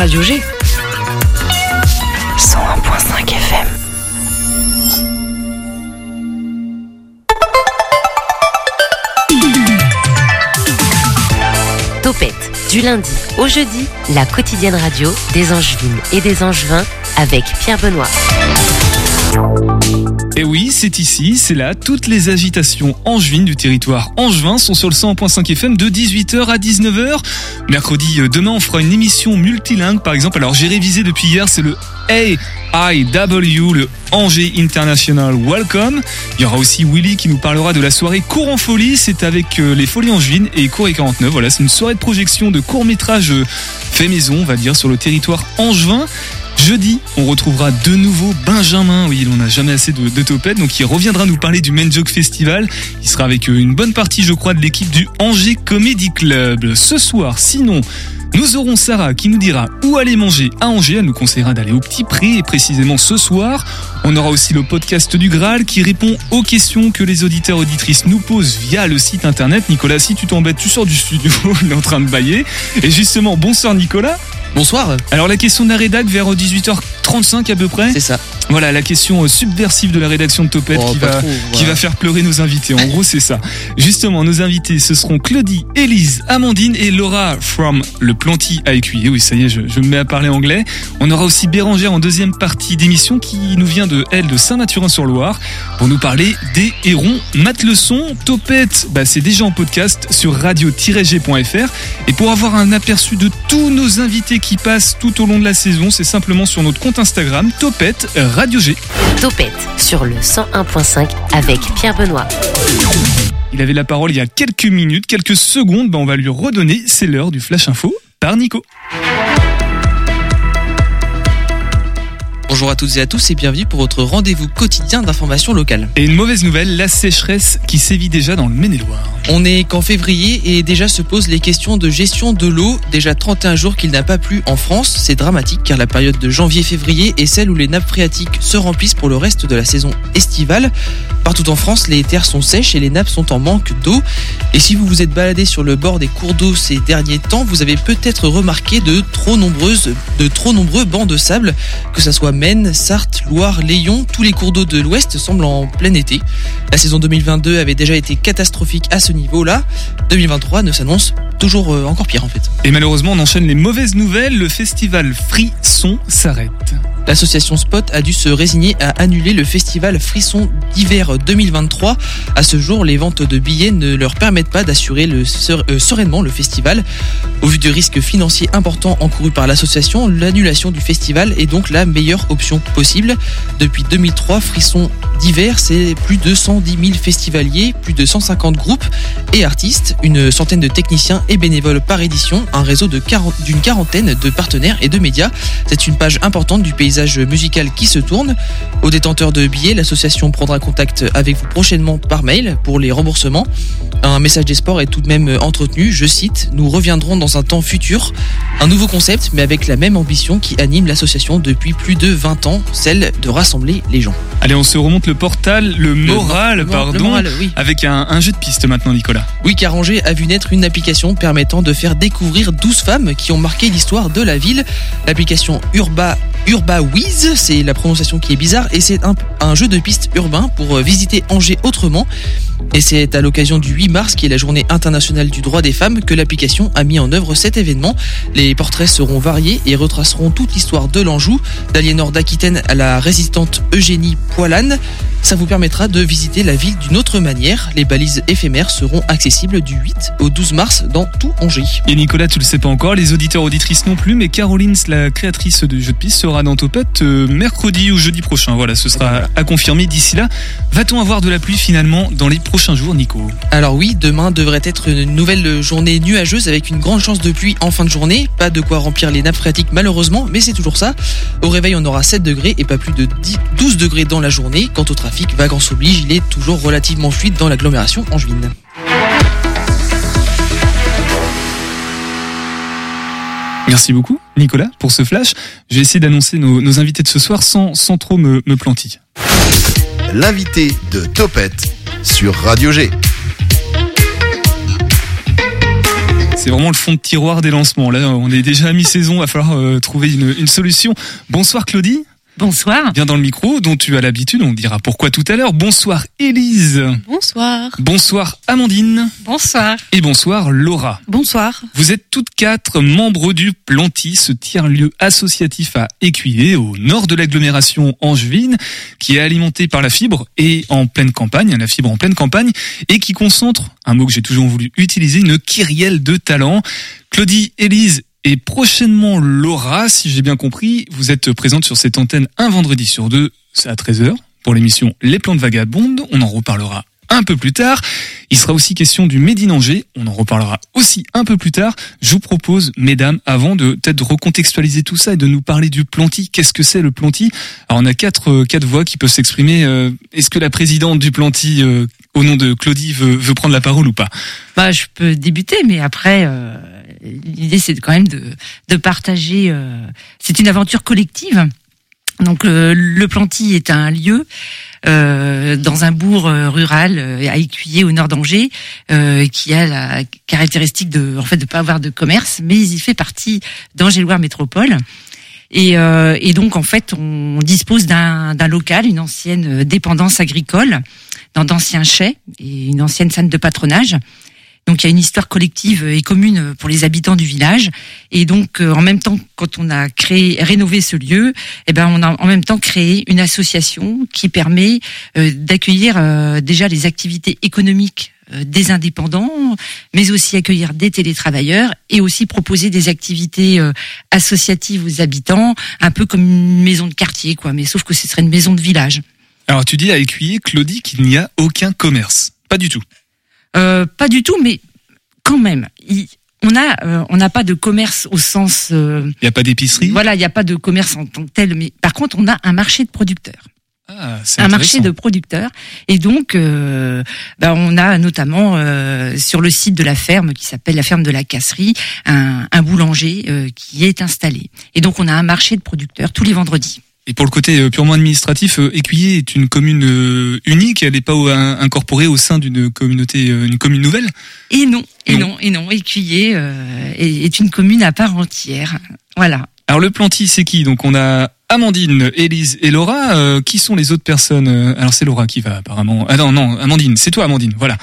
Radio G. 101.5 FM. Topette, du lundi au jeudi, la quotidienne radio des Angevines et des Angevins avec Pierre Benoît. Et oui, c'est ici, c'est là, toutes les agitations angevines du territoire angevin sont sur le 100.5 FM de 18h à 19h. Mercredi, euh, demain, on fera une émission multilingue, par exemple. Alors, j'ai révisé depuis hier, c'est le AIW, le Angers International Welcome. Il y aura aussi Willy qui nous parlera de la soirée Cours en folie. C'est avec euh, les Folies Angevines et Cours et 49. Voilà, c'est une soirée de projection de court-métrage euh, fait maison, on va dire, sur le territoire angevin. Jeudi, on retrouvera de nouveau Benjamin. Oui, on n'a jamais assez de, de donc il reviendra nous parler du Men Joke Festival. Il sera avec euh, une bonne partie, je crois, de l'équipe du Angers Comedy Club. Ce soir, sinon, nous aurons Sarah qui nous dira où aller manger à Angers. Elle nous conseillera d'aller au Petit Prix et précisément ce soir. On aura aussi le podcast du Graal qui répond aux questions que les auditeurs auditrices nous posent via le site internet. Nicolas, si tu t'embêtes, tu sors du studio. Il est en train de bailler. Et justement, bonsoir Nicolas. Bonsoir. Alors la question de la rédac vers 18h35 à peu près. C'est ça. Voilà la question euh, subversive de la rédaction de Topette Oh, qui, va, trop, qui voilà. va faire pleurer nos invités. En gros c'est ça. Justement nos invités ce seront Claudie, Élise, Amandine et Laura from le Planty à Écuyer. Oui ça y est je, je me mets à parler anglais. On aura aussi Bérangère en deuxième partie d'émission qui nous vient de elle de Saint-Mathurin-sur-Loire pour nous parler des hérons Mateleçon. Topette bah, c'est déjà en podcast sur radio-g.fr et pour avoir un aperçu de tous nos invités qui passent tout au long de la saison c'est simplement sur notre compte Instagram Topette Radio G. Topette sur le 101.5 avec Pierre Benoît. Il avait la parole il y a quelques minutes, quelques secondes, bah on va lui redonner, c'est l'heure du Flash Info par Nico. Bonjour à toutes et à tous et bienvenue pour votre rendez-vous quotidien d'information locale. Et une mauvaise nouvelle, la sécheresse qui sévit déjà dans le Maine-et-Loire. On est qu'en février et déjà se posent les questions de gestion de l'eau. Déjà 31 jours qu'il n'a pas plu en France, c'est dramatique car la période de janvier-février est celle où les nappes phréatiques se remplissent pour le reste de la saison estivale. Partout en France, les terres sont sèches et les nappes sont en manque d'eau. Et si vous vous êtes baladé sur le bord des cours d'eau ces derniers temps, vous avez peut-être remarqué de trop nombreuses, de trop nombreux bancs de sable, que ça soit Maine, Sarthe, Loire, Léon, tous les cours d'eau de l'Ouest semblent en plein été. La saison 2022 avait déjà été catastrophique à ce niveau-là. 2023 ne s'annonce toujours euh, encore pire en fait. Et malheureusement, on enchaîne les mauvaises nouvelles, le festival Frisson s'arrête. L'association Spot a dû se résigner à annuler le festival Frisson d'hiver 2023. À ce jour, les ventes de billets ne leur permettent pas d'assurer le euh, sereinement le festival. Au vu du risque financier important encouru par l'association, l'annulation du festival est donc la meilleure option possible. Depuis 2003, Frisson d'hiver, c'est plus de 110 000 festivaliers, plus de 150 groupes et artistes, une centaine de techniciens et bénévoles par édition, un réseau de 40 d'une quarantaine de partenaires et de médias. C'est une page importante du paysage musical qui se tourne. Aux détenteurs de billets, l'association prendra contact avec vous prochainement par mail pour les remboursements. Un message des sports est tout de même entretenu, je cite, Nous reviendrons dans un temps futur. Un nouveau concept, mais avec la même ambition qui anime l'association depuis plus de 20 ans, celle de rassembler les gens. Allez, on se remonte le portal, le moral, Le pardon, le moral, oui. avec un, un jeu de piste maintenant, Nicolas. Oui, car Angers a vu naître une application permettant de faire découvrir 12 femmes qui ont marqué l'histoire de la ville. L'application Urba UrbaWiz, c'est la prononciation qui est bizarre, et c'est un, un jeu de piste urbain pour euh, visiter Angers autrement. Et c'est à l'occasion du 8 mars, qui est la journée internationale du droit des femmes, que l'application a mis en œuvre cet événement. Les portraits seront variés et retraceront toute l'histoire de l'Anjou, d'Aliénor d'Aquitaine à la résistante Eugénie Poilane. Ça vous permettra de visiter la ville d'une autre manière. Les balises éphémères seront accessibles du 8 au 12 mars dans tout Angers. Et Nicolas, tu le sais pas encore, les auditeurs auditrices non plus, mais Caroline, la créatrice du jeu de piste, sera dans Topette euh, mercredi ou jeudi prochain. Voilà, ce sera à confirmer d'ici là. Va-t-on avoir de la pluie finalement dans les prochains jours, Nico? Alors oui, demain devrait être une nouvelle journée nuageuse avec une grande chance de pluie en fin de journée. Pas de quoi remplir les nappes phréatiques malheureusement, mais c'est toujours ça. Au réveil, on aura 7 degrés et pas plus de 10 12 degrés dans la journée. Quant au trafic, vacances oblige, il est toujours relativement fluide dans l'agglomération angevine. Merci beaucoup, Nicolas, pour ce flash. Je vais essayer d'annoncer nos, nos invités de ce soir sans, sans trop me, me planter. L'invité de Topette sur Radio G. C'est vraiment le fond de tiroir des lancements. Là, on est déjà à mi-saison, va falloir euh, trouver une solution. Bonsoir Claudie. Bonsoir. Viens dans le micro dont tu as l'habitude, on dira pourquoi tout à l'heure. Bonsoir Élise. Bonsoir. Bonsoir Amandine. Bonsoir. Et bonsoir Laura. Bonsoir. Vous êtes toutes quatre membres du Planty, ce tiers-lieu associatif à Écuyer, au nord de l'agglomération angevine, qui est alimenté par la fibre et en pleine campagne, la fibre en pleine campagne, et qui concentre, un mot que j'ai toujours voulu utiliser, une kyrielle de talents. Claudie, Élise et prochainement Laura, si j'ai bien compris, vous êtes présente sur cette antenne un vendredi sur deux, c'est à 13h, pour l'émission Les plantes vagabondes, on en reparlera un peu plus tard. Il sera aussi question du Made in Angers, on en reparlera aussi un peu plus tard. Je vous propose, mesdames, avant de peut-être recontextualiser tout ça et de nous parler du Planty, qu'est-ce que c'est le Planty? Alors on a quatre, euh, quatre voix qui peuvent s'exprimer. Euh, Est-ce que la présidente du Planty, euh, au nom de Claudie, veut, veut prendre la parole ou pas? Bah, je peux débuter, mais après, euh, l'idée c'est quand même de, de partager. euh, c'est une aventure collective. Donc euh, le Planty est un lieu euh, dans un bourg euh, rural euh, à Écuyer au nord d'Angers qui a la caractéristique de en fait de pas avoir de commerce, mais il fait partie d'Angers-Loire Métropole. Et, et donc en fait on dispose d'un local, une ancienne dépendance agricole dans d'anciens chais et une ancienne scène de patronage. Donc il y a une histoire collective et commune pour les habitants du village. Et donc euh, en même temps, quand on a créé, rénové ce lieu, eh ben on a en même temps créé une association qui permet euh, d'accueillir euh, déjà les activités économiques des indépendants, mais aussi accueillir des télétravailleurs et aussi proposer des activités associatives aux habitants, un peu comme une maison de quartier, quoi. Mais sauf que ce serait une maison de village. Alors tu dis à Écuyer, Claudie, qu'il n'y a aucun commerce. Pas du tout. Euh, pas du tout, mais quand même. Il- on a, euh, on n'a pas de commerce au sens, euh, Il n'y a pas d'épicerie voilà, il n'y a pas de commerce en tant que tel, mais par contre, on a un marché de producteurs, Ah, c'est un marché de producteurs, et donc, euh, ben, on a notamment euh, sur le site de la ferme qui s'appelle la ferme de la Casserie, un, un boulanger euh, qui est installé, et donc on a un marché de producteurs tous les vendredis. Et pour le côté euh, purement administratif, euh, Écuyer est une commune euh, unique, elle n'est pas incorporée au sein d'une communauté, euh, une commune nouvelle. Et non, et Non. non, et non, Écuyer euh, est, une commune à part entière. Voilà. Alors le Planty, c'est qui? Donc on a Amandine, Élise et Laura. Euh, qui sont les autres personnes Alors c'est Laura qui va apparemment. Ah non, non, Amandine, c'est toi Amandine, voilà.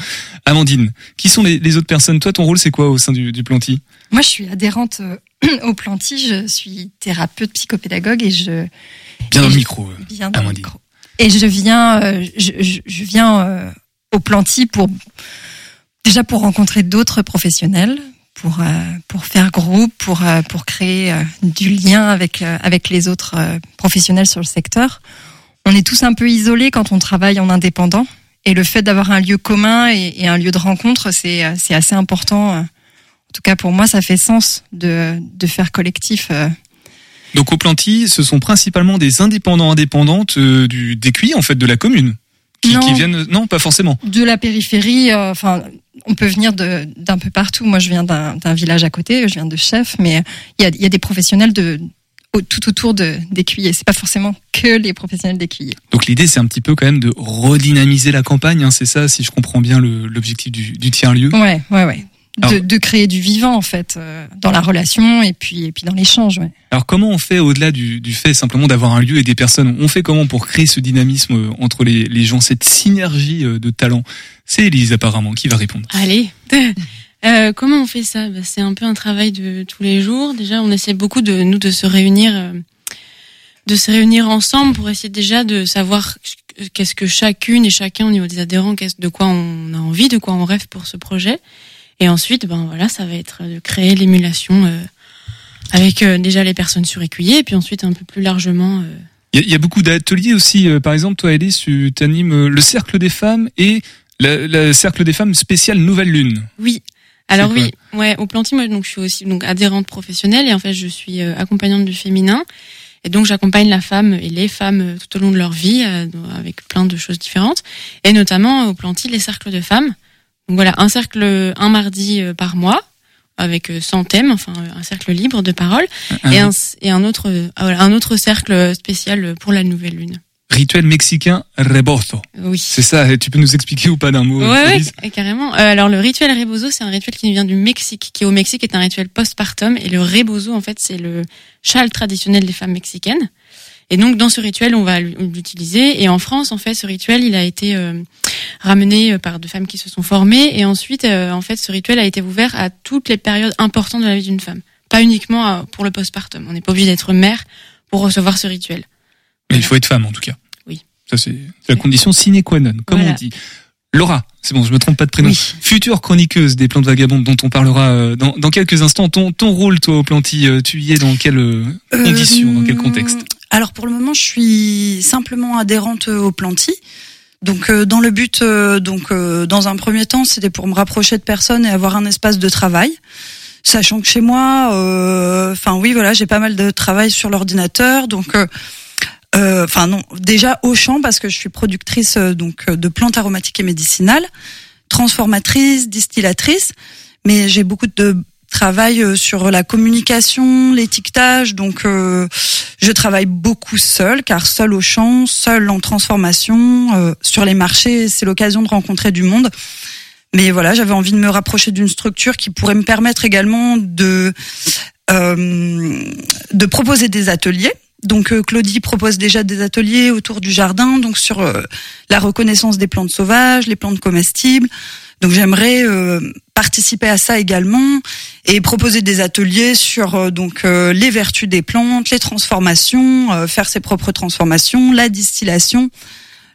Amandine, qui sont les, les autres personnes? Toi, ton rôle c'est quoi au sein du, du Planty? Moi, je suis adhérente euh, au Planty. Je suis thérapeute psychopédagogue et je Bien dans le micro. viens dans le micro. Et je viens, euh, je, je- je viens euh, au Planty pour déjà pour rencontrer d'autres professionnels, pour euh, pour faire groupe, pour pour créer du lien avec avec les autres professionnels sur le secteur. On est tous un peu isolés quand on travaille en indépendant. Et le fait d'avoir un lieu commun et, et un lieu de rencontre, c'est c'est assez important. En tout cas, pour moi, ça fait sens de, de faire collectif. euh. Donc au Planty, ce sont principalement des indépendants indépendantes euh, du d'Écuyer en fait de la commune. Qui, Non. qui viennent non pas forcément De la périphérie, euh, enfin, on peut venir d'un peu partout. Moi, je viens d'un village à côté, je viens de Chef, mais il y a, il y a des professionnels de, tout autour de- d'Écuyer. C'est pas forcément que les professionnels d'Écuyer. donc l'idée c'est un petit peu quand même de redynamiser la campagne hein, c'est ça si je comprends bien l'objectif du, du tiers lieu Ouais, ouais, ouais. De, de créer du vivant en fait euh, dans la relation et puis et puis dans l'échange. Ouais. Alors comment on fait au-delà du, du fait simplement d'avoir un lieu et des personnes? On fait comment pour créer ce dynamisme euh, entre les, les gens, cette synergie euh, de talents? C'est Elise apparemment qui va répondre. Allez. Euh, comment on fait ça? Bah, C'est un peu un travail de tous les jours. Déjà, on essaie beaucoup de nous de se réunir, euh, de se réunir ensemble pour essayer déjà de savoir qu'est-ce que chacune et chacun au niveau des adhérents, qu'est-ce de quoi on a envie, de quoi on rêve pour ce projet. Et ensuite, ben voilà, ça va être de créer l'émulation euh, avec euh, déjà les personnes sur écuyer, et puis ensuite un peu plus largement. euh, Il y, a- il y a beaucoup d'ateliers aussi. euh, par exemple, toi Elise, tu animes euh, le cercle des femmes et le, le cercle des femmes spécial Nouvelle Lune. Oui. Alors oui, ouais, au Planty, moi donc je suis aussi donc adhérente professionnelle et en fait je suis euh, accompagnante du féminin et donc j'accompagne la femme et les femmes euh, tout au long de leur vie euh, avec plein de choses différentes et notamment euh, au Planty les cercles de femmes. Donc voilà, un cercle un mardi euh, par mois avec euh, 100 thèmes, enfin euh, un cercle libre de parole et un et un autre euh, ah, voilà, un autre cercle spécial pour la nouvelle lune. Rituel mexicain rebozo. Oui. C'est ça, tu peux nous expliquer ou pas d'un mot Elise ouais, carrément. Euh, alors le rituel rebozo, c'est un rituel qui vient du Mexique, qui au Mexique est un rituel postpartum, et le rebozo, en fait, c'est le châle traditionnel des femmes mexicaines. Et donc dans ce rituel, on va l'utiliser. Et en France, en fait, ce rituel, il a été euh, ramené euh, par deux femmes qui se sont formées. Et ensuite, euh, en fait, ce rituel a été ouvert à toutes les périodes importantes de la vie d'une femme, pas uniquement à- pour le postpartum. On n'est pas obligé d'être mère pour recevoir ce rituel. Mais il faut être femme en tout cas. Oui. Ça c'est la condition sine qua non, comme Voilà. on dit. Laura, c'est bon, je me trompe pas de prénom. Oui. Future chroniqueuse des plantes vagabondes dont on parlera euh, dans, dans quelques instants. Ton, ton rôle, toi, au planty, euh, tu y es dans quelles euh, conditions, dans quel contexte? Alors pour le moment, je suis simplement adhérente au Planty. Donc euh, dans le but, euh, donc euh, dans un premier temps, c'était pour me rapprocher de personnes et avoir un espace de travail. Sachant que chez moi, euh, enfin oui, voilà, j'ai pas mal de travail sur l'ordinateur, donc. euh, euh, Enfin non, déjà au champ parce que je suis productrice euh, donc euh, de plantes aromatiques et médicinales, transformatrice, distillatrice, mais j'ai beaucoup de travail euh, sur la communication, l'étiquetage, donc euh, je travaille beaucoup seule, car seule au champ, seule en transformation, euh, sur les marchés, c'est l'occasion de rencontrer du monde. Mais voilà, j'avais envie de me rapprocher d'une structure qui pourrait me permettre également de euh, de proposer des ateliers. Donc euh, Claudie propose déjà des ateliers autour du jardin, donc sur euh, la reconnaissance des plantes sauvages, les plantes comestibles. Donc j'aimerais euh, participer à ça également et proposer des ateliers sur euh, donc euh, les vertus des plantes, les transformations, euh, faire ses propres transformations, la distillation,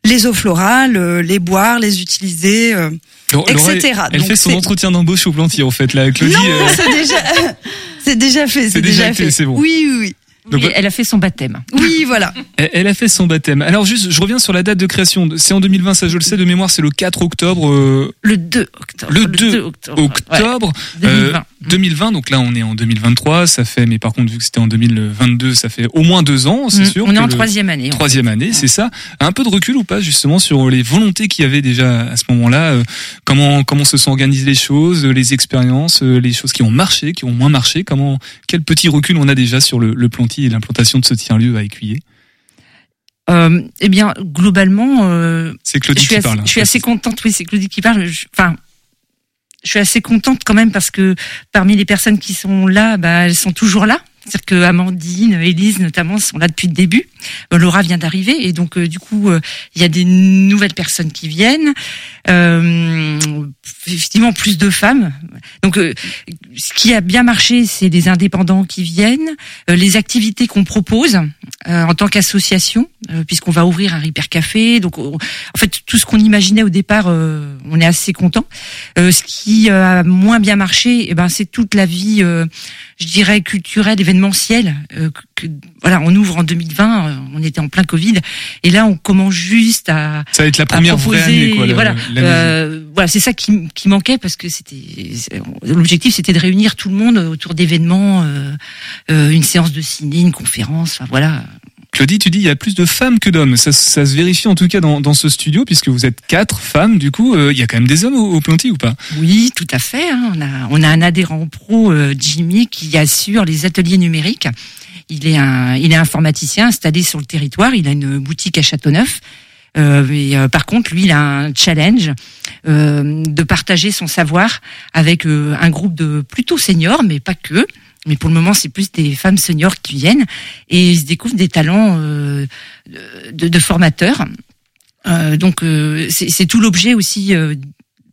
les eaux florales, euh, les boire, les utiliser, euh, Laura, etc. Elle Donc fait son entretien d'embauche au planty, en fait, là, Claudie. Non, euh, c'est déjà, c'est déjà fait, C'est déjà déjà, fait. c'est bon. Oui, oui, oui. Donc, Oui, elle a fait son baptême. Oui, voilà. Elle a fait son baptême. Alors juste, je reviens sur la date de création. C'est en 2020, ça je le sais de mémoire, c'est le 4 octobre. euh, Le 2 octobre. Le 2 octobre. octobre Ouais, euh, 2020. 2020. Donc là, on est en 2023. Ça fait, mais par contre, vu que c'était en 2022, ça fait au moins deux ans, c'est Mm, sûr. On est en troisième année. Troisième année, c'est ça. Un peu de recul ou pas justement sur les volontés qu'il y avait déjà à ce moment-là. euh, comment comment se sont organisées les choses, les expériences, euh, les choses qui ont marché, qui ont moins marché. Comment quel petit recul on a déjà sur le, le et l'implantation de ce tiers-lieu à Écuyer? Euh, eh bien, globalement, euh, C'est je Claudie suis, qui assez, parle. hein. je suis assez contente. Oui, c'est Claudie qui parle. Je- Enfin, je suis assez contente quand même parce que parmi les personnes qui sont là, bah, elles sont toujours là. C'est-à-dire que Amandine, Élise notamment sont là depuis le début. Euh, Laura vient d'arriver et donc euh, du coup euh, il y a des nouvelles personnes qui viennent. Euh, effectivement plus de femmes. Donc ce qui a bien marché, c'est les indépendants qui viennent, les activités qu'on propose en tant qu'association, puisqu'on va ouvrir un Repair Café. Donc on- en fait tout ce qu'on imaginait au départ, on est assez content. Ce qui a moins bien marché, eh ben c'est toute la vie, je dirais culturelle, événementielle. euh, que, voilà, on ouvre en 2020, euh, on était en plein Covid, et là on commence juste à Ça va être la première vraie proposer, année, quoi. voilà, euh, voilà, c'est ça qui, qui manquait parce que c'était l'objectif, c'était de réunir tout le monde autour d'événements, une séance de ciné, une conférence, enfin voilà. Claudie, tu dis il y a plus de femmes que d'hommes. Ça, ça se vérifie en tout cas dans, dans ce studio puisque vous êtes quatre femmes. Du coup, euh, il y a quand même des hommes au, au ou pas? Oui, tout à fait. hein. On a on a un adhérent pro, euh, Jimmy, qui assure les ateliers numériques. Il est un il est informaticien installé sur le territoire. Il a une boutique à Châteauneuf. Euh, euh, par contre, lui, il a un challenge euh, de partager son savoir avec euh, un groupe de plutôt seniors, mais pas que. Mais pour le moment, c'est plus des femmes seniors qui viennent et ils se découvrent des talents euh, de, de formateurs. Euh, donc, euh, c'est tout l'objet aussi euh,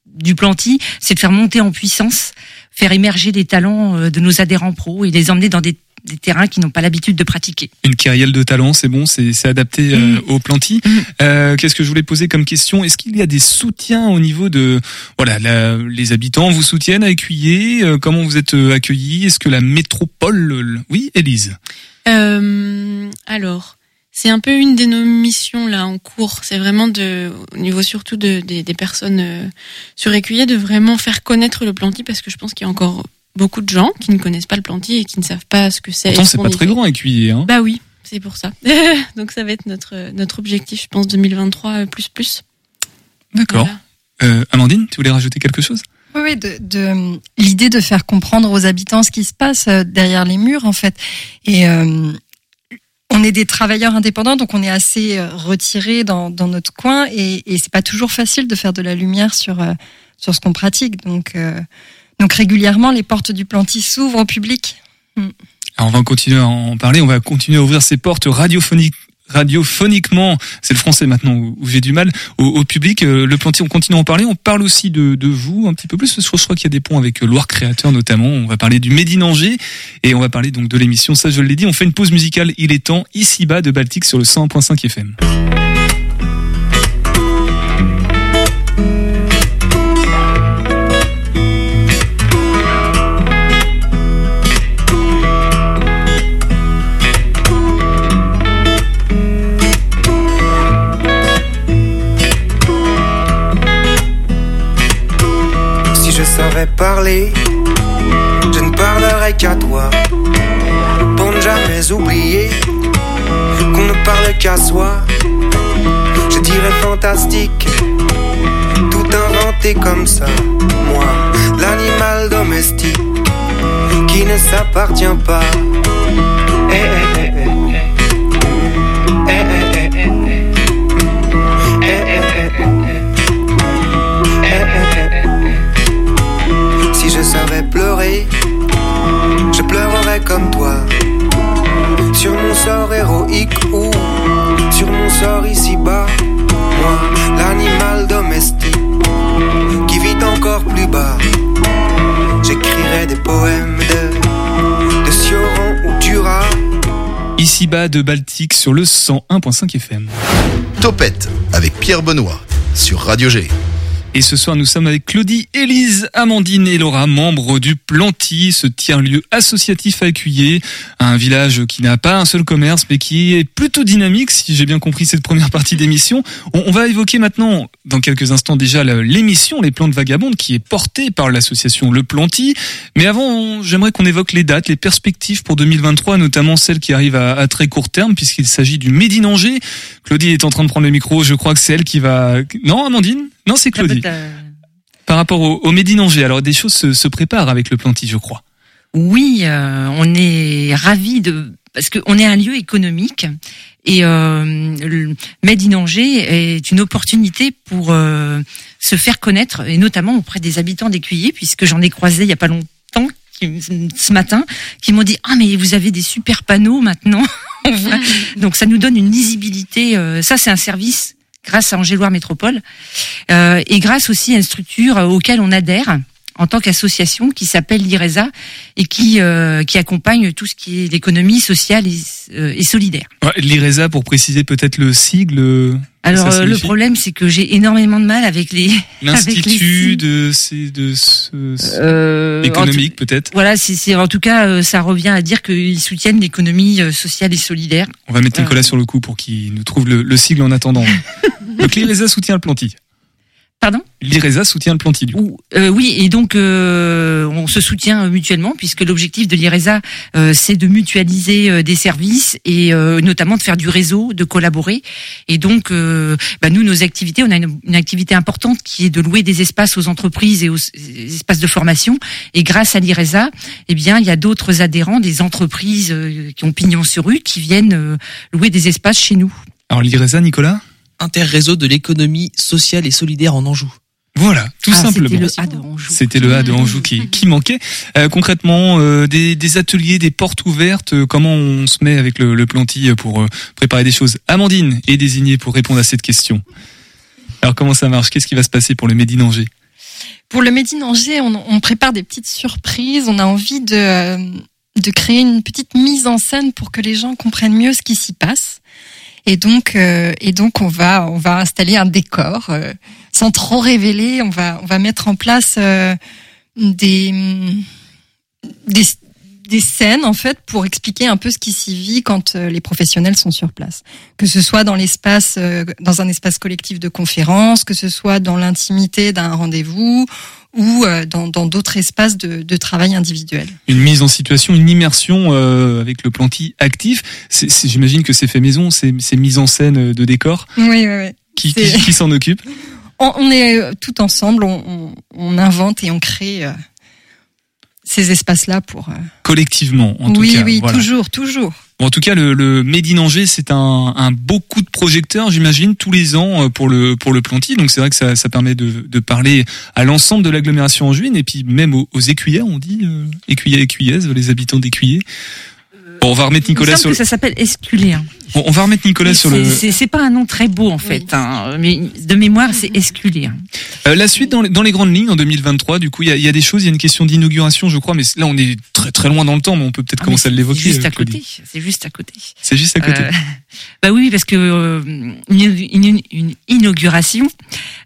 du planty, c'est de faire monter en puissance, faire émerger les talents euh, de nos adhérents pros et les emmener dans des, des terrains qui n'ont pas l'habitude de pratiquer. Une carrière de talent, c'est bon, c'est c'est adapté euh, Mm. au planty. Mm. Euh, Qu'est-ce que je voulais poser comme question? Est-ce qu'il y a des soutiens au niveau de voilà la- les habitants vous soutiennent à Écuyer? Euh, Comment vous êtes euh, accueillis? Est-ce que la métropole le- Oui, Élise? Euh, alors, c'est un peu une de nos missions là en cours. C'est vraiment de, au niveau surtout de, des, des personnes euh, sur Écuyer, de vraiment faire connaître le planty parce que je pense qu'il y a encore beaucoup de gens qui ne connaissent pas le planty et qui ne savent pas ce que c'est. Pourtant, c'est pas très fait. grand Écuyer. Hein. Bah oui, c'est pour ça. Donc ça va être notre notre objectif, je pense 2023 euh, plus plus. D'accord. Voilà. Euh, Amandine, tu voulais rajouter quelque chose? Oui, oui, de, de l'idée de faire comprendre aux habitants ce qui se passe euh, derrière les murs, en fait. Et euh, on est des travailleurs indépendants, donc on est assez retirés dans, dans notre coin et, et c'est pas toujours facile de faire de la lumière sur euh, sur ce qu'on pratique. Donc euh, donc régulièrement, les portes du plantis s'ouvrent au public. Alors on va continuer à en parler, on va continuer à ouvrir ces portes radiophoniquement, c'est le français maintenant où, j'ai du mal, au, public. Euh, le plantier, on continue à en parler. On parle aussi de, vous un petit peu plus. Je crois qu'il y a des ponts avec euh, Loire Créateur notamment. On va parler du Made in Angers et on va parler donc de l'émission. Ça, je l'ai dit. On fait une pause musicale. Il est temps ici bas de Baltique sur le 101.5 FM. Qu'à toi. Pour ne jamais oublier qu'on ne parle qu'à soi. Je dirais fantastique, tout inventé comme ça. Moi, l'animal domestique qui ne s'appartient pas. Eh, sort héroïque ou sur mon sort ici-bas. Moi, l'animal domestique qui vit encore plus bas. J'écrirais des poèmes de, de Sioran ou Dura. Ici-bas de Baltique sur le 101.5 FM. Topette avec Pierre Benoît sur Radio G. Et ce soir, nous sommes avec Claudie, Élise, Amandine et Laura, membres du Planty, ce tiers-lieu associatif à Écuyer, un village qui n'a pas un seul commerce, mais qui est plutôt dynamique, si j'ai bien compris cette première partie d'émission. On, va évoquer maintenant, dans quelques instants déjà, l'émission Les Plantes Vagabondes, qui est portée par l'association Le Planty. Mais avant, j'aimerais qu'on évoque les dates, les perspectives pour 2023, notamment celles qui arrivent à, très court terme, puisqu'il s'agit du Made in Angers. Claudie est en train de prendre le micro, je crois que c'est elle qui va... Non, Amandine? Non, c'est Claudie. Par rapport au, au alors des choses se, préparent avec le Planty, je crois. Oui, euh, on est ravis de parce qu'on est un lieu économique et euh, le est une opportunité pour euh, se faire connaître et notamment auprès des habitants d'Écuyer puisque j'en ai croisé il y a pas longtemps ce matin qui m'ont dit ah mais vous avez des super panneaux maintenant donc ça nous donne une lisibilité euh, ça c'est un service grâce à Angéloire Métropole, euh, et grâce aussi à une structure auquel on adhère en tant qu'association qui s'appelle l'IRESA et qui euh, qui accompagne tout ce qui est l'économie sociale et, euh, et solidaire. L'IRESA pour préciser peut-être le sigle. Alors euh, le problème c'est que j'ai énormément de mal avec les l'institut de c'est de ce, économique peut-être. Voilà, c'est en tout cas ça revient à dire qu'ils soutiennent l'économie sociale et solidaire. On va mettre Nicolas sur le coup pour qu'il nous trouve le, le sigle en attendant. Donc l'IRESA soutient le planty. Pardon L'IRESA soutient le Planty. Euh, oui, et donc euh, on se soutient mutuellement puisque l'objectif de l'IRESA euh, c'est de mutualiser euh, des services et notamment de faire du réseau, de collaborer. Et donc bah, nous, nos activités, on a une, activité importante qui est de louer des espaces aux entreprises et aux espaces de formation. Et grâce à l'IRESA, eh bien il y a d'autres adhérents, des entreprises qui ont pignon sur rue, qui viennent louer des espaces chez nous. Alors l'IRESA, Nicolas interréseau de l'économie sociale et solidaire en Anjou. Voilà, tout ah, simplement. C'était le A de Anjou. C'était le A de Anjou qui, qui manquait. Euh, concrètement, euh, des, des, ateliers, des portes ouvertes, euh, comment on se met avec le, le planty pour préparer des choses Amandine est désignée pour répondre à cette question? Alors comment ça marche? Qu'est-ce qui va se passer pour le Médine Angers? Pour le Médine Angers, on, on, prépare des petites surprises. On a envie de, de créer une petite mise en scène pour que les gens comprennent mieux ce qui s'y passe. Et donc, euh, et donc, on va, on va installer un décor euh, sans trop révéler. On va, on va mettre en place euh, des, des, des scènes en fait pour expliquer un peu ce qui s'y vit quand les professionnels sont sur place. Que ce soit dans l'espace, dans un espace collectif de conférence, que ce soit dans l'intimité d'un rendez-vous ou euh, dans d'autres espaces de, de, travail individuel. Une mise en situation, une immersion euh, avec le planty actif. J'imagine que c'est fait maison, c'est mise en scène de décor. Oui, oui, oui. Qui, qui, s'en occupe? On, on, est tout ensemble, on, on, invente et on crée. Ces espaces-là pour. euh, Collectivement, en oui, tout cas. oui, voilà. toujours, toujours. Bon, en tout cas, le, le Made in Angers, c'est un, un beau coup de projecteur, j'imagine, tous les ans euh, pour le pour le Planty. Donc c'est vrai que ça, ça permet de, de parler à l'ensemble de l'agglomération angevine et puis même aux, aux écuyers, on dit euh, écuyers, écuyaises, les habitants d'écuyers. Bon, on va remettre Nicolas sur. que ça s'appelle Esculé. On, va remettre Nicolas sur le. C'est- pas un nom très beau en fait, hein, mais de mémoire c'est Esculé. hein. Euh, la suite dans les, dans les grandes lignes en 2023. Du coup, il y a, il y a des choses. Il y a une question d'inauguration, je crois, mais là on est très très loin dans le temps, mais on peut peut-être Ah, commencer à l'évoquer. C'est juste euh, à Claudie. côté. C'est juste à côté. C'est juste à côté. Euh, bah oui, parce que euh, une, une- une inauguration,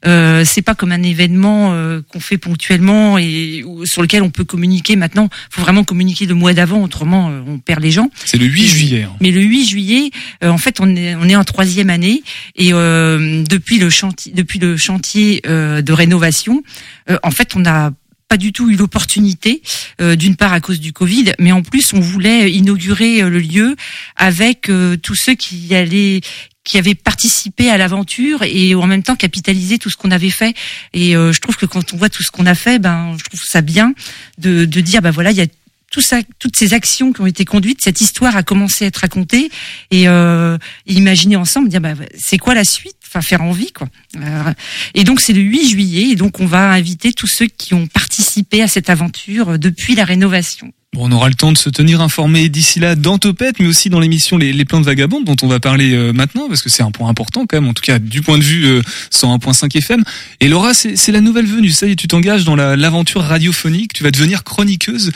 euh, c'est pas comme un événement euh, qu'on fait ponctuellement et ou- sur lequel on peut communiquer. Maintenant, faut vraiment communiquer le mois d'avant, autrement euh, on perd les gens. C'est le 8 juillet. hein. Mais le 8 juillet, euh, en fait, on est on est en troisième année et euh, depuis le chantier depuis le chantier euh, de rénovation, euh, en fait, on n'a pas du tout eu l'opportunité, euh, d'une part à cause du Covid, mais en plus on voulait inaugurer euh, le lieu avec tous ceux qui allaient qui avaient participé à l'aventure et en même temps capitaliser tout ce qu'on avait fait. Et je trouve que quand on voit tout ce qu'on a fait, ben je trouve ça bien de, de dire ben voilà il y a tout ça, toutes ces actions qui ont été conduites, cette histoire a commencé à être racontée et euh, imaginer ensemble, dire bah, c'est quoi la suite, enfin faire envie quoi. Euh, et donc c'est le 8 juillet et donc on va inviter tous ceux qui ont participé à cette aventure euh, depuis la rénovation. On aura le temps de se tenir informé d'ici là dans Topette, mais aussi dans l'émission les, les plantes vagabondes dont on va parler euh, maintenant, parce que c'est un point important quand même, en tout cas du point de vue euh, 101.5 FM. Et Laura, c'est la nouvelle venue, ça y est, tu t'engages dans la- l'aventure radiophonique, tu vas devenir chroniqueuse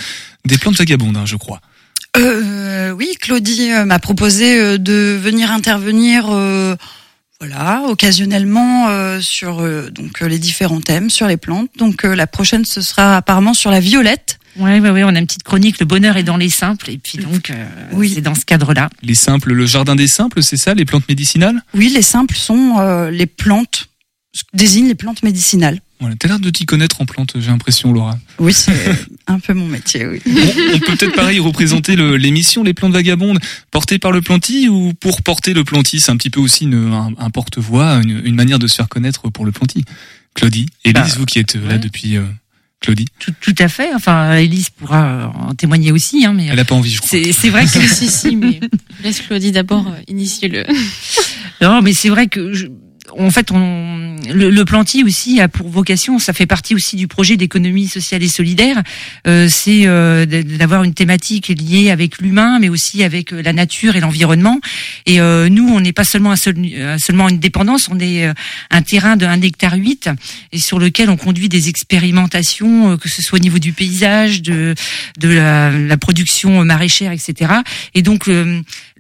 des plantes vagabondes, hein, je crois. Euh, oui, Claudie euh, m'a proposé euh, de venir intervenir, euh, voilà, occasionnellement euh, sur euh, donc euh, les différents thèmes sur les plantes. Donc euh, la prochaine, ce sera apparemment sur la violette. Ouais, ouais, on a une petite chronique, le bonheur est dans les simples, et puis donc euh, Oui. c'est dans ce cadre-là. Les simples, le jardin des simples, c'est ça, les plantes médicinales? Oui, les simples sont euh, les plantes, ce que désignent les plantes médicinales. Voilà, t'as l'air de t'y connaître en plantes, j'ai l'impression, Laura. Oui, c'est un peu mon métier, oui. Bon, on peut peut-être pareil représenter le- l'émission Les plantes vagabondes portée par le planty ou pour porter le planty, c'est un petit peu aussi une- un, un porte-voix, une, une manière de se faire connaître pour le planty? Claudie, Élise, Bah, vous qui êtes là depuis euh, Claudie, Tout, tout à fait. Enfin, Elise pourra euh, en témoigner aussi, hein, mais elle a pas envie, je crois. c'est c'est vrai que si, si, si, mais je laisse Claudie d'abord euh, initier le. Non, mais c'est vrai que je- en fait, on, le, le aussi a pour vocation, ça fait partie aussi du projet d'économie sociale et solidaire, euh, c'est euh, d'avoir une thématique liée avec l'humain, mais aussi avec euh, la nature et l'environnement. Et euh, nous, on n'est pas seulement un seul, euh, seulement une dépendance, on est euh, un terrain de 1 hectare 8 et sur lequel on conduit des expérimentations, que ce soit au niveau du paysage, de, de la, la production maraîchère, etc. Et donc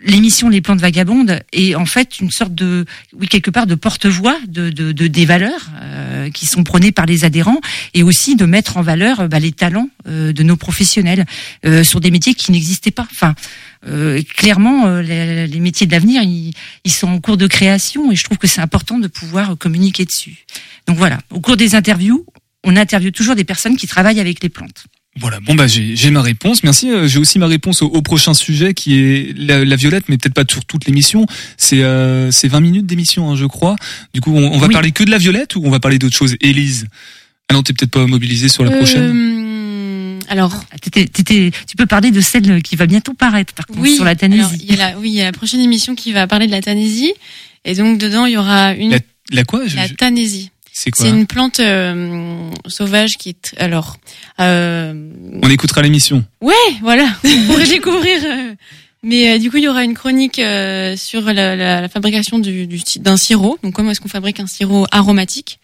l'émission Les plantes vagabondes est en fait une sorte de, oui quelque part de porte-voix de, de, de des valeurs euh, qui sont prônées par les adhérents et aussi de mettre en valeur bah, les talents euh, de nos professionnels euh, sur des métiers qui n'existaient pas. Enfin, clairement, les, métiers d'avenir, ils, ils sont en cours de création et je trouve que c'est important de pouvoir communiquer dessus. Donc voilà, au cours des interviews, on interviewe toujours des personnes qui travaillent avec les plantes. Voilà, bon bah j'ai j'ai ma réponse, merci. Euh, J'ai aussi ma réponse au, au prochain sujet qui est la, la violette, mais peut-être pas sur toute l'émission. C'est euh, c'est 20 minutes d'émission, hein, je crois. Du coup, on, on va Oui. parler que de la violette ou on va parler d'autre chose Élise Ah non, t'es peut-être pas mobilisée sur la prochaine Euh, alors, t'étais- t'étais- tu peux parler de celle qui va bientôt paraître, par contre, oui, sur la alors, Tanaisie. il y a la, oui, il y a la prochaine émission qui va parler de la Tanésie. Et donc, dedans, il y aura une. La, la quoi? Je- la je- Tanésie. C'est quoi C'est une plante euh, sauvage qui est. Alors. Euh, On écoutera l'émission. Ouais, voilà, pourrez découvrir. euh, Mais euh, du coup, il y aura une chronique euh, sur la, la- la fabrication du, du d'un sirop. Donc, comment est-ce qu'on fabrique un sirop aromatique?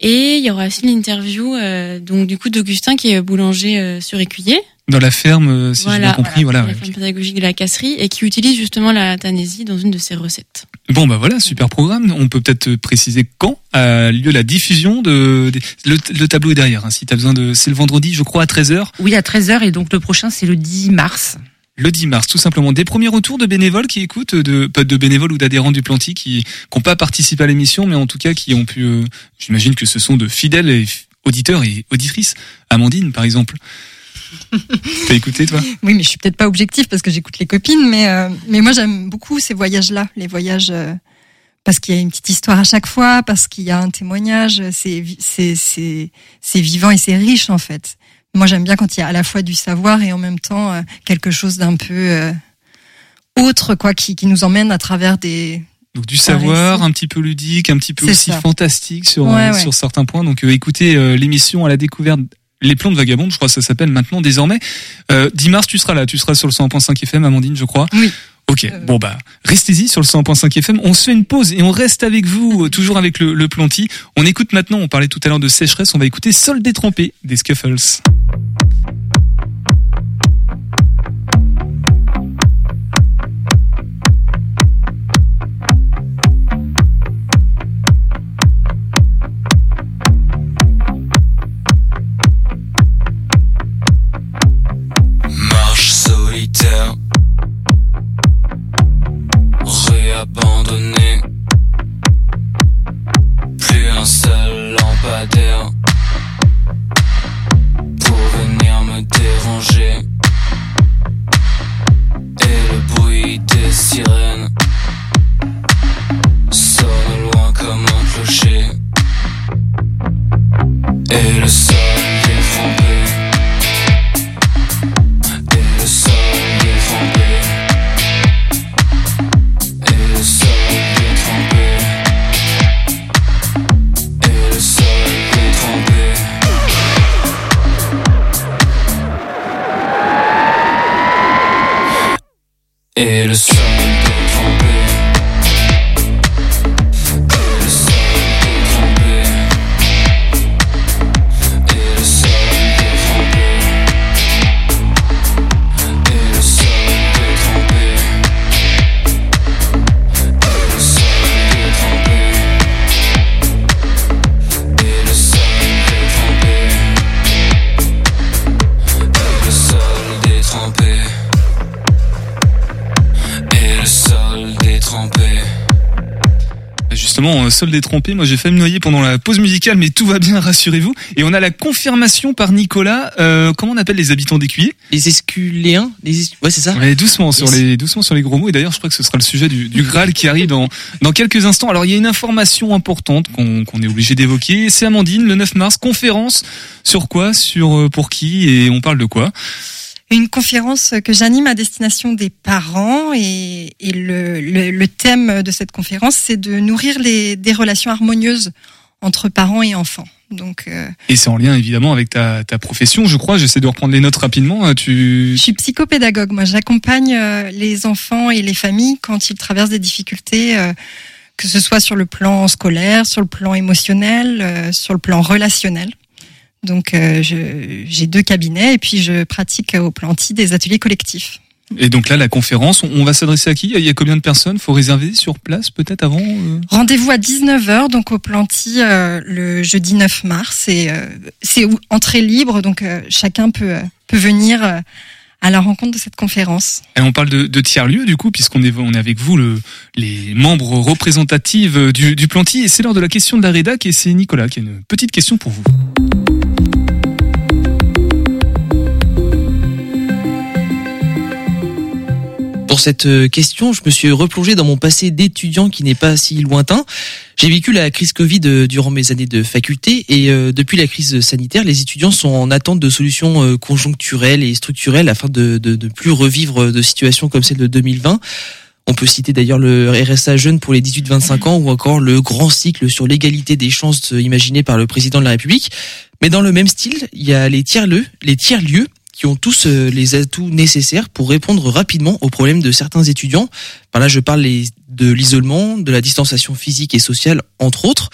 Et il y aura aussi l'interview euh, donc du coup d'Augustin qui est boulanger euh, sur Écuyer. Dans la ferme, euh, si j'ai bien compris, voilà. la ouais, ferme pédagogique de la casserie et qui utilise justement la Tanésie dans une de ses recettes. Bon bah voilà, super programme. On peut peut-être préciser quand a lieu la diffusion de, des- le, le tableau est derrière. Hein, si t'as besoin de, c'est le vendredi, je crois à 13h, Oui, à 13h, et donc le prochain, c'est le 10 mars. Le 10 mars, tout simplement. Des premiers retours de bénévoles qui écoutent, de pas de bénévoles ou d'adhérents du Planty qui n'ont pas participé à l'émission, mais en tout cas qui ont pu. euh, J'imagine que ce sont de fidèles et auditeurs et auditrices. Amandine, par exemple. T'as écouté toi? Oui, mais je suis peut-être pas objective parce que j'écoute les copines, mais euh, mais moi j'aime beaucoup ces voyages-là, les voyages euh, parce qu'il y a une petite histoire à chaque fois, parce qu'il y a un témoignage, c'est c'est c'est vivant et c'est riche en fait. Moi, j'aime bien quand il y a à la fois du savoir et en même temps euh, quelque chose d'un peu euh, autre, quoi, qui, qui nous emmène à travers des. Donc du savoir, un petit peu ludique, un petit peu aussi ça. fantastique sur Ouais, euh, ouais. sur certains points. Donc euh, écoutez euh, l'émission à la découverte les plantes vagabondes, je crois que ça s'appelle maintenant désormais. Euh, 10 mars, tu seras là, tu seras sur le 101.5 FM, Amandine, je crois. Oui. Ok, Euh. bon bah restez-y sur le 101.5 FM. On se fait une pause et on reste avec vous, euh, toujours avec le, le planty. On écoute maintenant, on parlait tout à l'heure de sécheresse, on va écouter Sol détrempé des Scuffles. Marche solitaire, réabandonné. Plus un seul lampadaire pour venir me déranger. Et le bruit des sirènes sonne loin comme un clocher. Et le Sol détrempé, moi j'ai failli me noyer pendant la pause musicale, mais tout va bien, rassurez-vous. Et on a la confirmation par Nicolas, euh, comment on appelle les habitants d'Écuyer? Les esculéens les es- Ouais, c'est ça Ouais, doucement sur les doucement sur les gros mots. Et d'ailleurs, je crois que ce sera le sujet du, du Graal qui arrive dans dans quelques instants. Alors, il y a une information importante qu'on qu'on est obligé d'évoquer. C'est Amandine, le 9 mars, conférence sur quoi, sur euh, pour qui, et on parle de quoi? Une conférence que j'anime à destination des parents et, et le, le, le thème de cette conférence, c'est de nourrir les, des relations harmonieuses entre parents et enfants. Donc, euh, Et c'est en lien évidemment avec ta ta profession, je crois. J'essaie de reprendre les notes rapidement. Euh, Tu je suis psychopédagogue. Moi, j'accompagne euh, les enfants et les familles quand ils traversent des difficultés, euh, que ce soit sur le plan scolaire, sur le plan émotionnel, euh, sur le plan relationnel. Donc, euh, j'ai deux cabinets et puis je pratique au Planty des ateliers collectifs. et donc là, la conférence, on, va s'adresser à qui? Il y a combien de personnes? Faut réserver sur place peut-être avant euh? Rendez-vous à 19h, donc au Planty, euh, le jeudi 9 mars. Et euh, c'est entrée libre, donc euh, chacun peut, peut venir à la rencontre de cette conférence. Et on parle de, de tiers-lieux, du coup, puisqu'on est, on est avec vous, le, les membres représentatifs du, du Planty. Et c'est l'heure de la question de la rédac, et c'est Nicolas qui a une petite question pour vous. Pour cette euh, question, je me suis replongé dans mon passé d'étudiant qui n'est pas si lointain. J'ai vécu la crise Covid euh, durant mes années de faculté et euh, depuis la crise sanitaire, les étudiants sont en attente de solutions conjoncturelles et structurelles afin de de plus revivre de situations comme celle de 2020. On peut citer d'ailleurs le RSA jeune pour les 18-25 ans ou encore le grand cycle sur l'égalité des chances imaginé par le président de la République. Mais dans le même style, il y a les tiers-lieux, les tiers-lieux qui ont tous euh, les atouts nécessaires pour répondre rapidement aux problèmes de certains étudiants. Par là, je parle de l'isolement, de la distanciation physique et sociale, entre autres,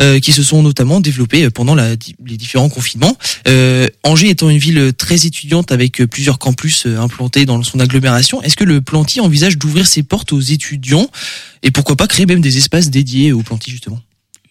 euh, qui se sont notamment développés pendant la- les différents confinements. Euh, Angers étant une ville très étudiante avec plusieurs campus euh, implantés dans son agglomération, est-ce que le Planty envisage d'ouvrir ses portes aux étudiants et pourquoi pas créer même des espaces dédiés au Planty justement?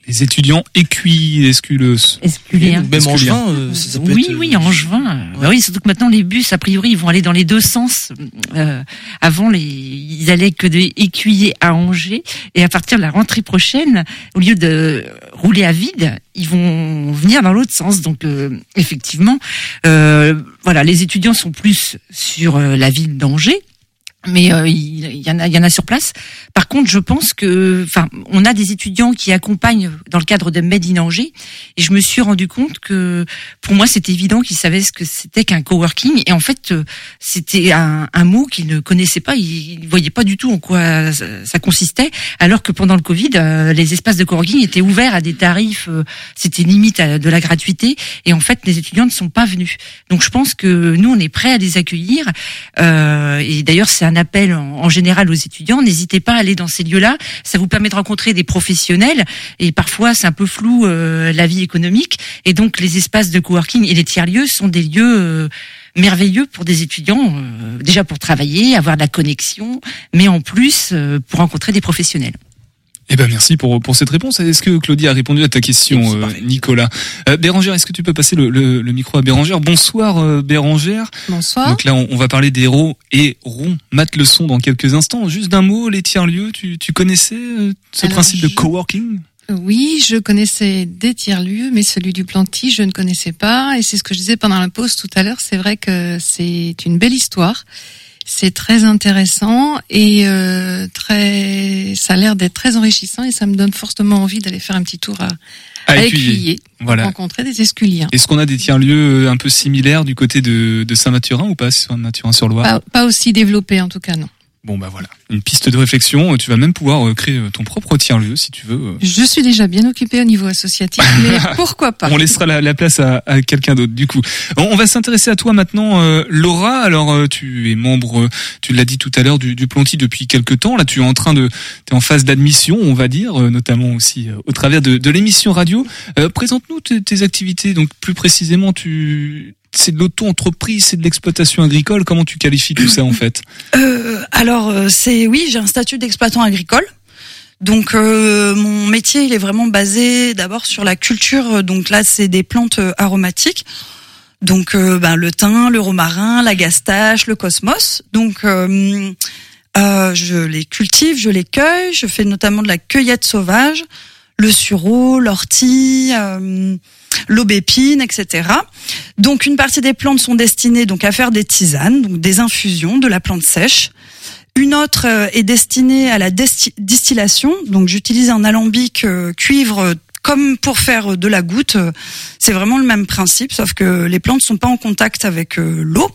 Les étudiants écuis, esculeuses. Esculiens. Même Est-ce que Angevin, euh, ça, ça peut oui, être, euh, oui, en juin. Bah oui, surtout que maintenant les bus, a priori, ils vont aller dans les deux sens. Euh, avant, les, ils allaient que de Écuyer à Angers, et à partir de la rentrée prochaine, au lieu de rouler à vide, ils vont venir dans l'autre sens. Donc, euh, effectivement, euh, voilà, les étudiants sont plus sur euh, la ville d'Angers. Mais euh, il y en a, il y en a sur place. Par contre, je pense que, enfin, on a des étudiants qui accompagnent dans le cadre de Made et je me suis rendu compte que, pour moi, c'était évident qu'ils savaient ce que c'était qu'un coworking, et en fait, euh, c'était un, un mot qu'ils ne connaissaient pas, ils, ils voyaient pas du tout en quoi ça, ça consistait, alors que pendant le Covid, euh, les espaces de coworking étaient ouverts à des tarifs, euh, c'était limite à de la gratuité, et en fait, les étudiants ne sont pas venus. Donc, je pense que nous, on est prêts à les accueillir. Euh, et d'ailleurs, c'est un appel en, en général aux étudiants. N'hésitez pas à aller dans ces lieux-là. Ça vous permet de rencontrer des professionnels. Et parfois, c'est un peu flou euh, la vie économique. Et donc, les espaces de coworking et les tiers-lieux sont des lieux euh, merveilleux pour des étudiants. euh, déjà pour travailler, avoir de la connexion, mais en plus euh, pour rencontrer des professionnels. Eh ben merci pour pour cette réponse. Est-ce que Claudie a répondu à ta question, euh. Nicolas? Euh, Bérangère, est-ce que tu peux passer le, le, le micro à Bérangère? Bonsoir euh, Bérangère. Bonsoir. Donc là, on, on va parler des héros et ronds. Mate le son dans quelques instants. Juste d'un mot, les tiers-lieux, tu, tu connaissais euh, ce Alors, principe de coworking? Oui, je connaissais des tiers-lieux, mais celui du Planty, je ne connaissais pas. Et c'est ce que je disais pendant la pause tout à l'heure. C'est vrai que c'est une belle histoire. C'est très intéressant et euh, très, ça a l'air d'être très enrichissant et ça me donne fortement envie d'aller faire un petit tour à, à à Écuyer. Voilà. rencontrer des esculiens. Est-ce qu'on a des tiers-lieux euh, un peu similaires du côté de, de Saint-Mathurin ou pas Saint-Mathurin-sur-Loire? Pas, pas aussi développé en tout cas, non. Bon bah voilà, une piste de réflexion. Tu vas même pouvoir euh, créer euh, ton propre tiers-lieu si tu veux. euh. Je suis déjà bien occupée au niveau associatif, mais pourquoi pas? On laissera la, la place à, à quelqu'un d'autre du coup. On, on va s'intéresser à toi maintenant, euh, Laura. Alors euh, tu es membre, euh, tu l'as dit tout à l'heure, du, du Planty depuis quelques temps. Là, tu es en train de, tu es en phase d'admission, on va dire, euh, notamment aussi euh, au travers de, de l'émission radio. Euh, Présente-nous tes, tes activités. Donc plus précisément, tu c'est de l'auto-entreprise, c'est de l'exploitation agricole. Comment tu qualifies tout ça en fait Euh, alors euh, c'est oui, j'ai un statut d'exploitant agricole. Donc euh, mon métier il est vraiment basé d'abord sur la culture. Donc là c'est des plantes aromatiques. Donc ben, le thym, le romarin, la gastache, le cosmos. Donc je les cultive, je les cueille. Je fais notamment de la cueillette sauvage, le sureau, l'ortie, euh, l'aubépine, etc. Donc une partie des plantes sont destinées donc à faire des tisanes, donc des infusions de la plante sèche. Une autre euh, est destinée à la distillation, donc j'utilise un alambic euh, cuivre comme pour faire de la goutte. C'est vraiment le même principe, sauf que les plantes sont pas en contact avec l'eau.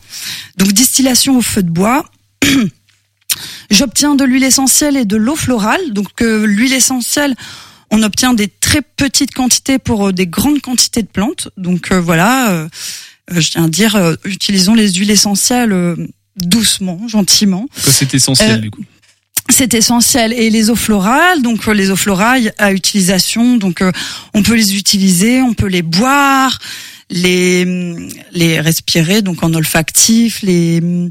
Donc distillation au feu de bois. J'obtiens de l'huile essentielle et de l'eau florale. Donc l'huile essentielle, on obtient des très petites quantités pour euh, des grandes quantités de plantes. Donc euh, voilà, euh, je tiens à dire, euh, utilisons les huiles essentielles euh, doucement, gentiment. C'est essentiel du coup. C'est essentiel. Et les eaux florales, donc les eaux florales à utilisation, donc on peut les utiliser, on peut les boire, les hum, les respirer, donc en olfactif, les, hum,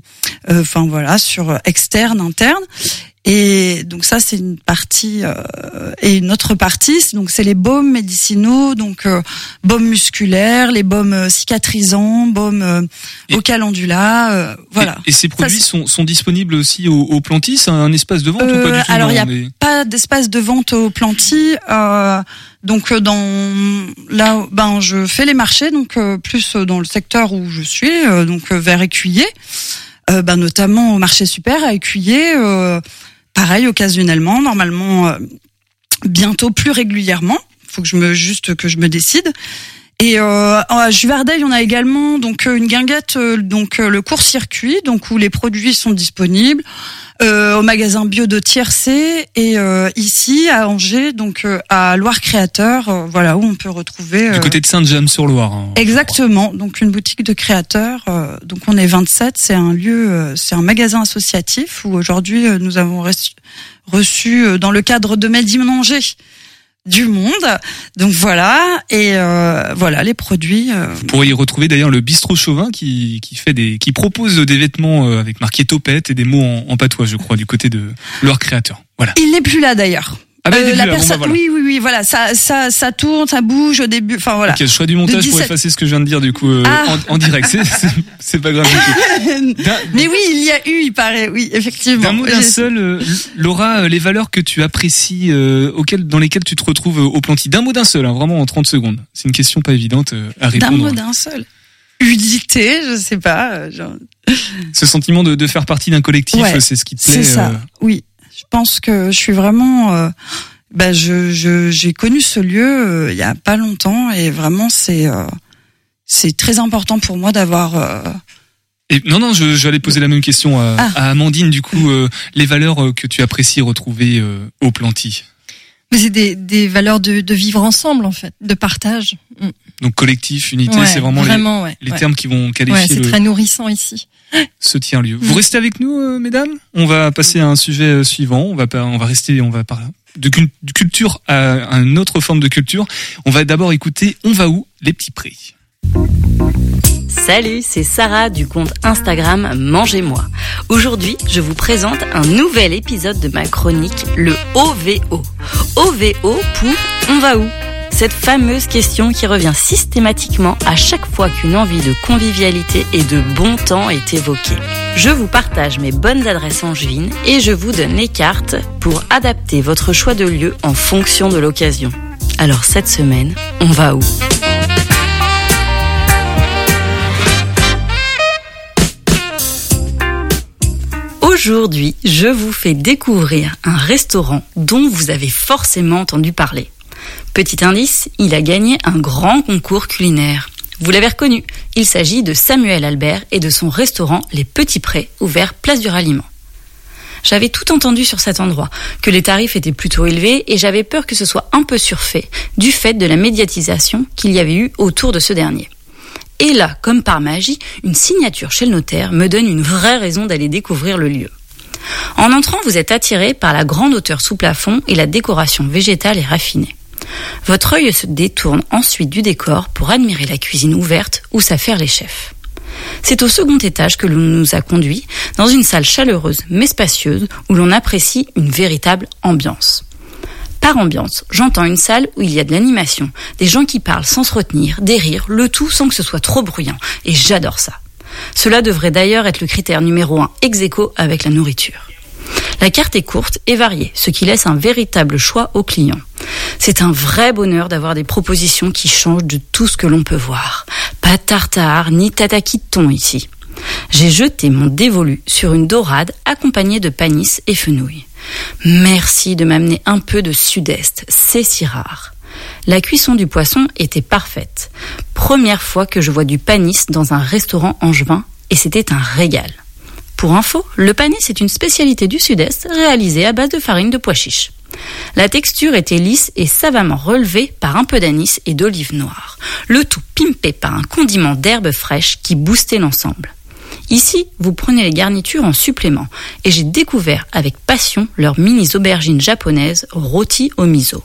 euh, enfin voilà, sur externe, interne. Et donc ça c'est une partie euh, et une autre partie donc c'est les baumes médicinaux donc euh, baumes musculaires les baumes euh, cicatrisants baumes euh, au calendula euh, voilà Et, et ces produits sont, sont disponibles aussi au, au Planty C'est un espace de vente ou pas du tout alors, il y a mais- pas d'espace de vente au planty. Euh, donc dans là, ben je fais les marchés, donc euh, plus dans le secteur où je suis, euh, donc vers Écuyer, euh, ben notamment au marché super à Écuyer. Euh, pareil occasionnellement, normalement euh, bientôt plus régulièrement. Faut que je me juste que je me décide. Et euh, à Juvardeuil, on a également donc euh, une guinguette, euh, donc euh, le court-circuit, donc où les produits sont disponibles euh, au magasin bio de Tiercé et euh, ici à Angers, donc à Loire Créateur, voilà où on peut retrouver. Du côté de Sainte-Jeanne-sur-Loire. hein. Exactement, donc une boutique de créateurs. euh, donc on est 27, c'est un lieu, euh, c'est un magasin associatif où aujourd'hui euh, nous avons reçu, reçu euh, dans le cadre de Made in Angers du monde. Donc voilà, et euh, voilà les produits. euh, Vous pourrez y retrouver d'ailleurs le bistrot Chauvin qui, qui fait des qui propose des vêtements euh, avec marqué topette et des mots en, en patois, je crois, du côté de leur créateur. Voilà. Il n'est plus là d'ailleurs. Ah bah, Euh, la bon, bah, personne, voilà. oui, oui, oui, voilà, ça, ça, ça tourne, ça bouge au début. Enfin voilà. Ok, je ferai du montage pour 17 effacer ce que je viens de dire du coup euh, Ah. en, en direct. C'est- pas grave du tout. D'un- Mais oui, il y a eu, il paraît, oui, effectivement. D'un mot d'un seul, euh, Laura, euh, les valeurs que tu apprécies, euh, auxquelles, dans lesquelles tu te retrouves au planty. D'un mot d'un seul, hein, vraiment en 30 secondes. C'est une question pas évidente euh, à D'un répondre. mot d'un seul. fluidité, je sais pas. genre- Ce sentiment de, de faire partie d'un collectif, Ouais, c'est ce qui te plaît. C'est ça. Oui, je pense que je suis vraiment. euh, bah, je je- j'ai connu ce lieu euh, il y a pas longtemps et vraiment c'est euh, c'est très important pour moi d'avoir. euh, Et non, non, je, j'allais poser la même question à, Ah. à Amandine. Du coup, euh, les valeurs que tu apprécies retrouver euh, au Planty? Mais c'est des, des valeurs de, de vivre ensemble en fait, de partage. Mm. Donc collectif, unité, Ouais, c'est vraiment, vraiment, ouais, les, ouais. termes qui vont Ouais, qualifier c'est le, très nourrissant ici. ce tiers-lieu. Mm. Vous restez avec nous, euh, mesdames? On va passer à un sujet euh, suivant. On va on va rester, on va parler de, cul- de culture à une autre forme de culture. On va d'abord écouter On va où? Les petits prix. Salut, c'est Sarah du compte Instagram Mangez-moi. Aujourd'hui, je vous présente un nouvel épisode de ma chronique, le OVO. OVO pour On va où Cette fameuse question qui revient systématiquement à chaque fois qu'une envie de convivialité et de bon temps est évoquée. Je vous partage mes bonnes adresses angevines et je vous donne les cartes pour adapter votre choix de lieu en fonction de l'occasion. Alors cette semaine, on va où? Aujourd'hui, je vous fais découvrir un restaurant dont vous avez forcément entendu parler. Petit indice, il a gagné un grand concours culinaire. Vous l'avez reconnu, il s'agit de Samuel Albert et de son restaurant Les Petits Prés, ouvert place du Ralliement. J'avais tout entendu sur cet endroit, que les tarifs étaient plutôt élevés et j'avais peur que ce soit un peu surfait du fait de la médiatisation qu'il y avait eu autour de ce dernier. Et là, comme par magie, une signature chez le notaire me donne une vraie raison d'aller découvrir le lieu. En entrant, vous êtes attiré par la grande hauteur sous plafond et la décoration végétale et raffinée. Votre œil se détourne ensuite du décor pour admirer la cuisine ouverte où s'affairent les chefs. C'est au second étage que l'on nous a conduits, dans une salle chaleureuse mais spacieuse où l'on apprécie une véritable ambiance. Par ambiance, j'entends une salle où il y a de l'animation, des gens qui parlent sans se retenir, des rires, le tout sans que ce soit trop bruyant, et j'adore ça. Cela devrait d'ailleurs être le critère numéro un ex aequo avec la nourriture. La carte est courte et variée, ce qui laisse un véritable choix aux clients. C'est un vrai bonheur d'avoir des propositions qui changent de tout ce que l'on peut voir. Pas tartare ni tataki ici. J'ai jeté mon dévolu sur une dorade accompagnée de panis et fenouil. Merci de m'amener un peu de sud-est, c'est si rare. La cuisson du poisson était parfaite. Première fois que je vois du panis dans un restaurant angevin et c'était un régal. Pour info, le panis est une spécialité du sud-est réalisée à base de farine de pois chiche. La texture était lisse et savamment relevée par un peu d'anis et d'olive noire. Le tout pimpé par un condiment d'herbes fraîches qui boostait l'ensemble. Ici, vous prenez les garnitures en supplément et j'ai découvert avec passion leurs mini aubergines japonaises rôties au miso.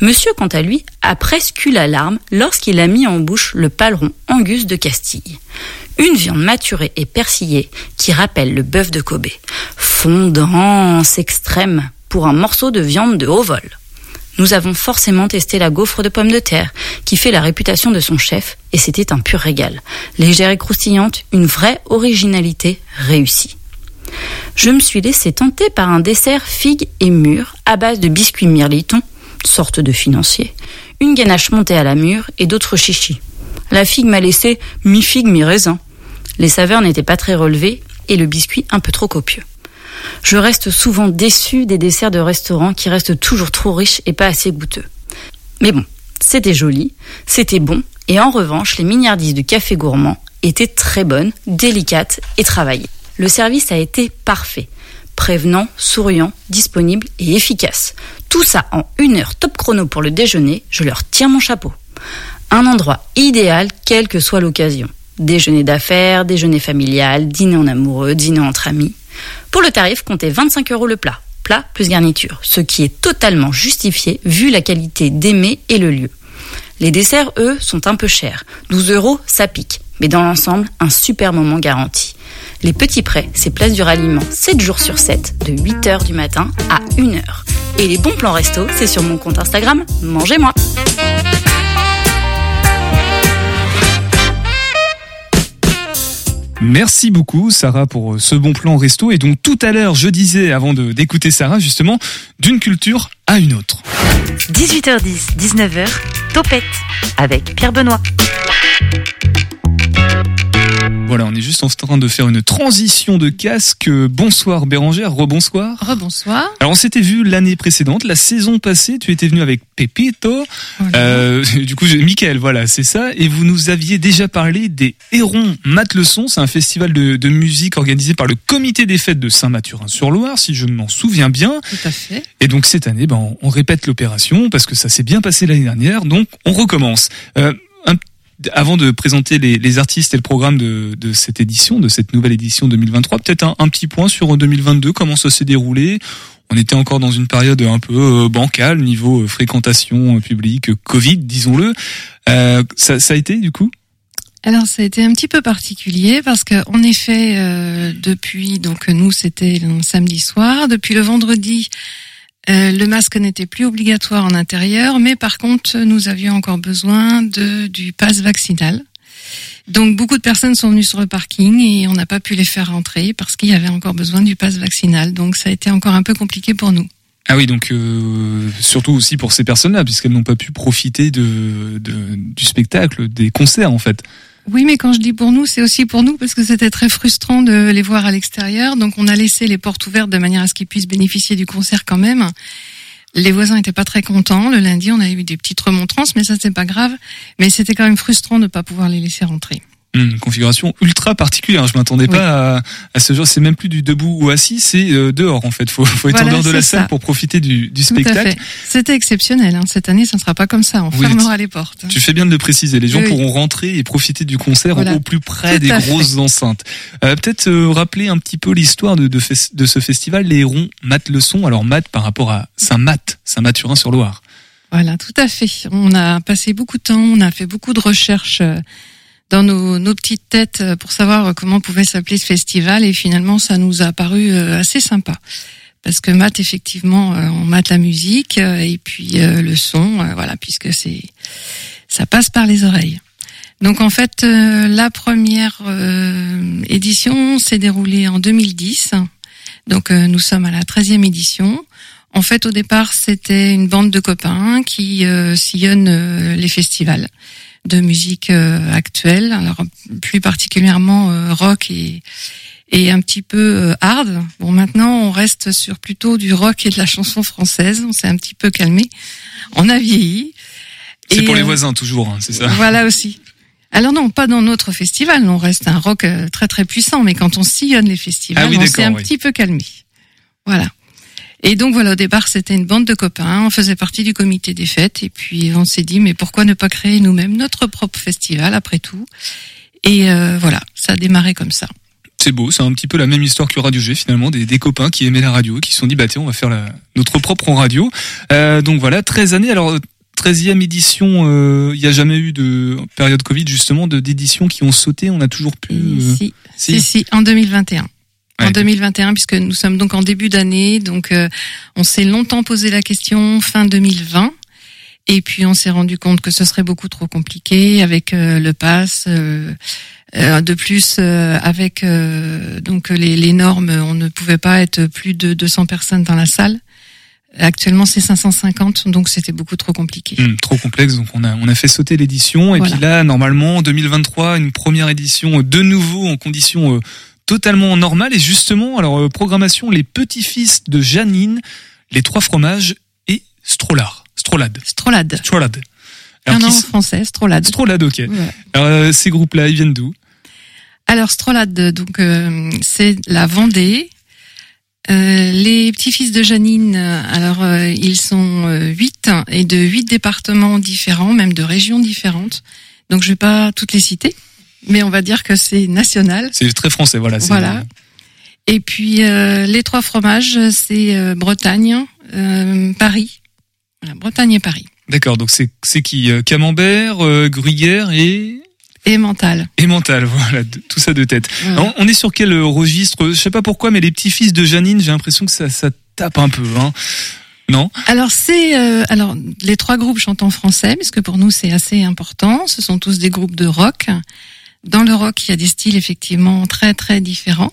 Monsieur, quant à lui, a presque eu la larme lorsqu'il a mis en bouche le paleron Angus de Castille. Une viande maturée et persillée qui rappelle le bœuf de Kobe. Fondance extrême pour un morceau de viande de haut vol. Nous avons forcément testé la gaufre de pommes de terre, qui fait la réputation de son chef, et c'était un pur régal. Légère et croustillante, une vraie originalité réussie. Je me suis laissé tenter par un dessert figue et mûre à base de biscuits mirliton, sorte de financier, une ganache montée à la mûre et d'autres chichis. La figue m'a laissé mi-figue, mi-raisin. Les saveurs n'étaient pas très relevées et le biscuit un peu trop copieux. Je reste souvent déçue des desserts de restaurants qui restent toujours trop riches et pas assez goûteux. Mais bon, c'était joli, c'était bon, et en revanche, les mignardises du café gourmand étaient très bonnes, délicates et travaillées. Le service a été parfait. Prévenant, souriant, disponible et efficace. Tout ça en une heure top chrono pour le déjeuner, je leur tire mon chapeau. Un endroit idéal, quelle que soit l'occasion. Déjeuner d'affaires, déjeuner familial, dîner en amoureux, dîner entre amis. Pour le tarif, comptez 25 euros le plat, plat plus garniture, ce qui est totalement justifié vu la qualité d'aimer et le lieu. Les desserts, eux, sont un peu chers. 12 euros, ça pique. Mais dans l'ensemble, un super moment garanti. Les petits prêts, c'est place du ralliement 7 jours sur 7, de 8h du matin à 1h. Et les bons plans resto, c'est sur mon compte Instagram, mangez-moi. Merci beaucoup Sarah pour euh, ce bon plan resto. Et donc tout à l'heure, je disais, avant d'écouter Sarah, justement, d'une culture à une autre. 18h10, 19h, Topette avec Pierre Benoît. Voilà, on est juste en train de faire une transition de casque. Bonsoir Bérangère, rebonsoir. Rebonsoir. Alors on s'était vu l'année précédente, la saison passée, tu étais venu avec Pepito. Euh, du coup, Michael, voilà, c'est ça. Et vous nous aviez déjà parlé des Hérons Mat le Son. C'est un festival de, de musique organisé par le comité des fêtes de Saint-Mathurin-sur-Loire, si je m'en souviens bien. Tout à fait. Et donc cette année, ben, on, on répète l'opération parce que ça s'est bien passé l'année dernière. Donc on recommence. Euh, un- avant de présenter les, les artistes et le programme de, de cette édition, de cette nouvelle édition 2023, peut-être un, petit point sur 2022, comment ça s'est déroulé? On était encore dans une période un peu euh, bancale niveau euh, fréquentation euh, publique, euh, Covid, disons-le. Euh, ça, ça a été du coup? Alors ça a été un petit peu particulier parce que en effet euh, depuis donc nous c'était samedi soir depuis le vendredi euh, le masque n'était plus obligatoire en intérieur mais par contre nous avions encore besoin de du pass vaccinal. Donc beaucoup de personnes sont venues sur le parking et on n'a pas pu les faire rentrer parce qu'il y avait encore besoin du pass vaccinal. Donc ça a été encore un peu compliqué pour nous. Ah oui, donc euh, surtout aussi pour ces personnes-là, puisqu'elles n'ont pas pu profiter de, de- du spectacle, des concerts en fait. Oui, mais quand je dis pour nous, c'est aussi pour nous parce que c'était très frustrant de les voir à l'extérieur. Donc on a laissé les portes ouvertes de manière à ce qu'ils puissent bénéficier du concert quand même. Les voisins étaient pas très contents. Le lundi, on a eu des petites remontrances, mais ça c'est pas grave. Mais c'était quand même frustrant de ne pas pouvoir les laisser rentrer. Une configuration ultra particulière. Je m'attendais pas à, à ce genre. C'est même plus du debout ou assis, c'est euh, dehors en fait. Faut, faut être Voilà, en dehors de la salle pour profiter du, spectacle. C'était exceptionnel. Hein. Cette année, ça ne sera pas comme ça. On Oui, fermera les portes. Tu fais bien de le préciser. Les gens Oui, pourront rentrer et profiter du concert Voilà. au plus près des fait. grosses enceintes. Euh, Peut-être euh, rappeler un petit peu l'histoire de, de, fes- de ce festival, les Hérons Mat le son. Alors Mat par rapport à Saint-Mat, Saint-Mathurin-sur-Loire. Voilà, tout à fait. On a passé beaucoup de temps, on a fait beaucoup de recherches dans nos, nos petites têtes euh, pour savoir comment pouvait s'appeler ce festival et finalement ça nous a paru euh, assez sympa. Parce que math, effectivement, euh, on mate la musique et puis le son, voilà, puisque c'est ça passe par les oreilles. Donc en fait, la première édition s'est déroulée en 2010. Donc nous sommes à la 13e édition. En fait, au départ, c'était une bande de copains qui sillonnent les festivals de musique euh, actuelle, alors plus particulièrement euh, rock et et un petit peu euh, hard. Bon, maintenant, on reste sur plutôt du rock et de la chanson française. On s'est un petit peu calmé. On a vieilli. C'est pour les euh, voisins toujours, hein, c'est ça. Voilà aussi. Alors non, pas dans notre festival. On reste un rock très très puissant, mais quand on sillonne les festivals, Ah oui, on s'est un oui. petit peu calmé. Voilà. Et donc voilà, au départ, c'était une bande de copains. On faisait partie du comité des fêtes, et puis on s'est dit, mais pourquoi ne pas créer nous-mêmes notre propre festival après tout? Et euh, voilà, ça a démarré comme ça. C'est beau, c'est un petit peu la même histoire que Radio G finalement, des, des copains qui aimaient la radio, qui se sont dit bah tiens on va faire la, notre propre radio. Euh, donc voilà, 13 années. Alors 13e édition, euh, il n'y a jamais eu de période Covid justement de d'éditions qui ont sauté. On a toujours pu. euh, Si, si, si, en 2021. En 2021, puisque nous sommes donc en début d'année, donc euh, on s'est longtemps posé la question fin 2020, et puis on s'est rendu compte que ce serait beaucoup trop compliqué avec euh, le pass. euh, euh, de plus, euh, avec euh, donc les, les normes, on ne pouvait pas être plus de 200 personnes dans la salle. Actuellement, c'est 550, donc c'était beaucoup trop compliqué. Hum, trop complexe, donc on a on a fait sauter l'édition et Voilà. puis là normalement en 2023 une première édition de nouveau en conditions euh, totalement normales et justement alors euh, programmation les petits-fils de Janine, les trois fromages et Strollard, Strollade, Strolade. Strollade. Un qui nom s- français, Strolade. Strollade, ok. Ouais. Alors, euh, ces groupes-là, ils viennent d'où? Alors Strolade, donc euh, c'est la Vendée. Euh, les petits-fils de Janine, alors euh, ils sont euh, huit et de huit départements différents, même de régions différentes. Donc je vais pas toutes les citer, mais on va dire que c'est national. C'est très français, voilà. Voilà. Et puis euh, les trois fromages, c'est euh, Bretagne, euh, Paris. Voilà, Bretagne et Paris. D'accord, donc c'est c'est qui euh, Camembert, euh, Gruyère et Et Mental. et Mental, voilà, de- tout ça de tête. On est sur quel euh, registre? Je sais pas pourquoi, mais les petits-fils de Janine, j'ai l'impression que ça, ça tape un peu, hein. Non? Alors c'est euh, alors les trois groupes chantent en français parce que pour nous c'est assez important. Ce sont tous des groupes de rock. Dans le rock, il y a des styles effectivement très très différents.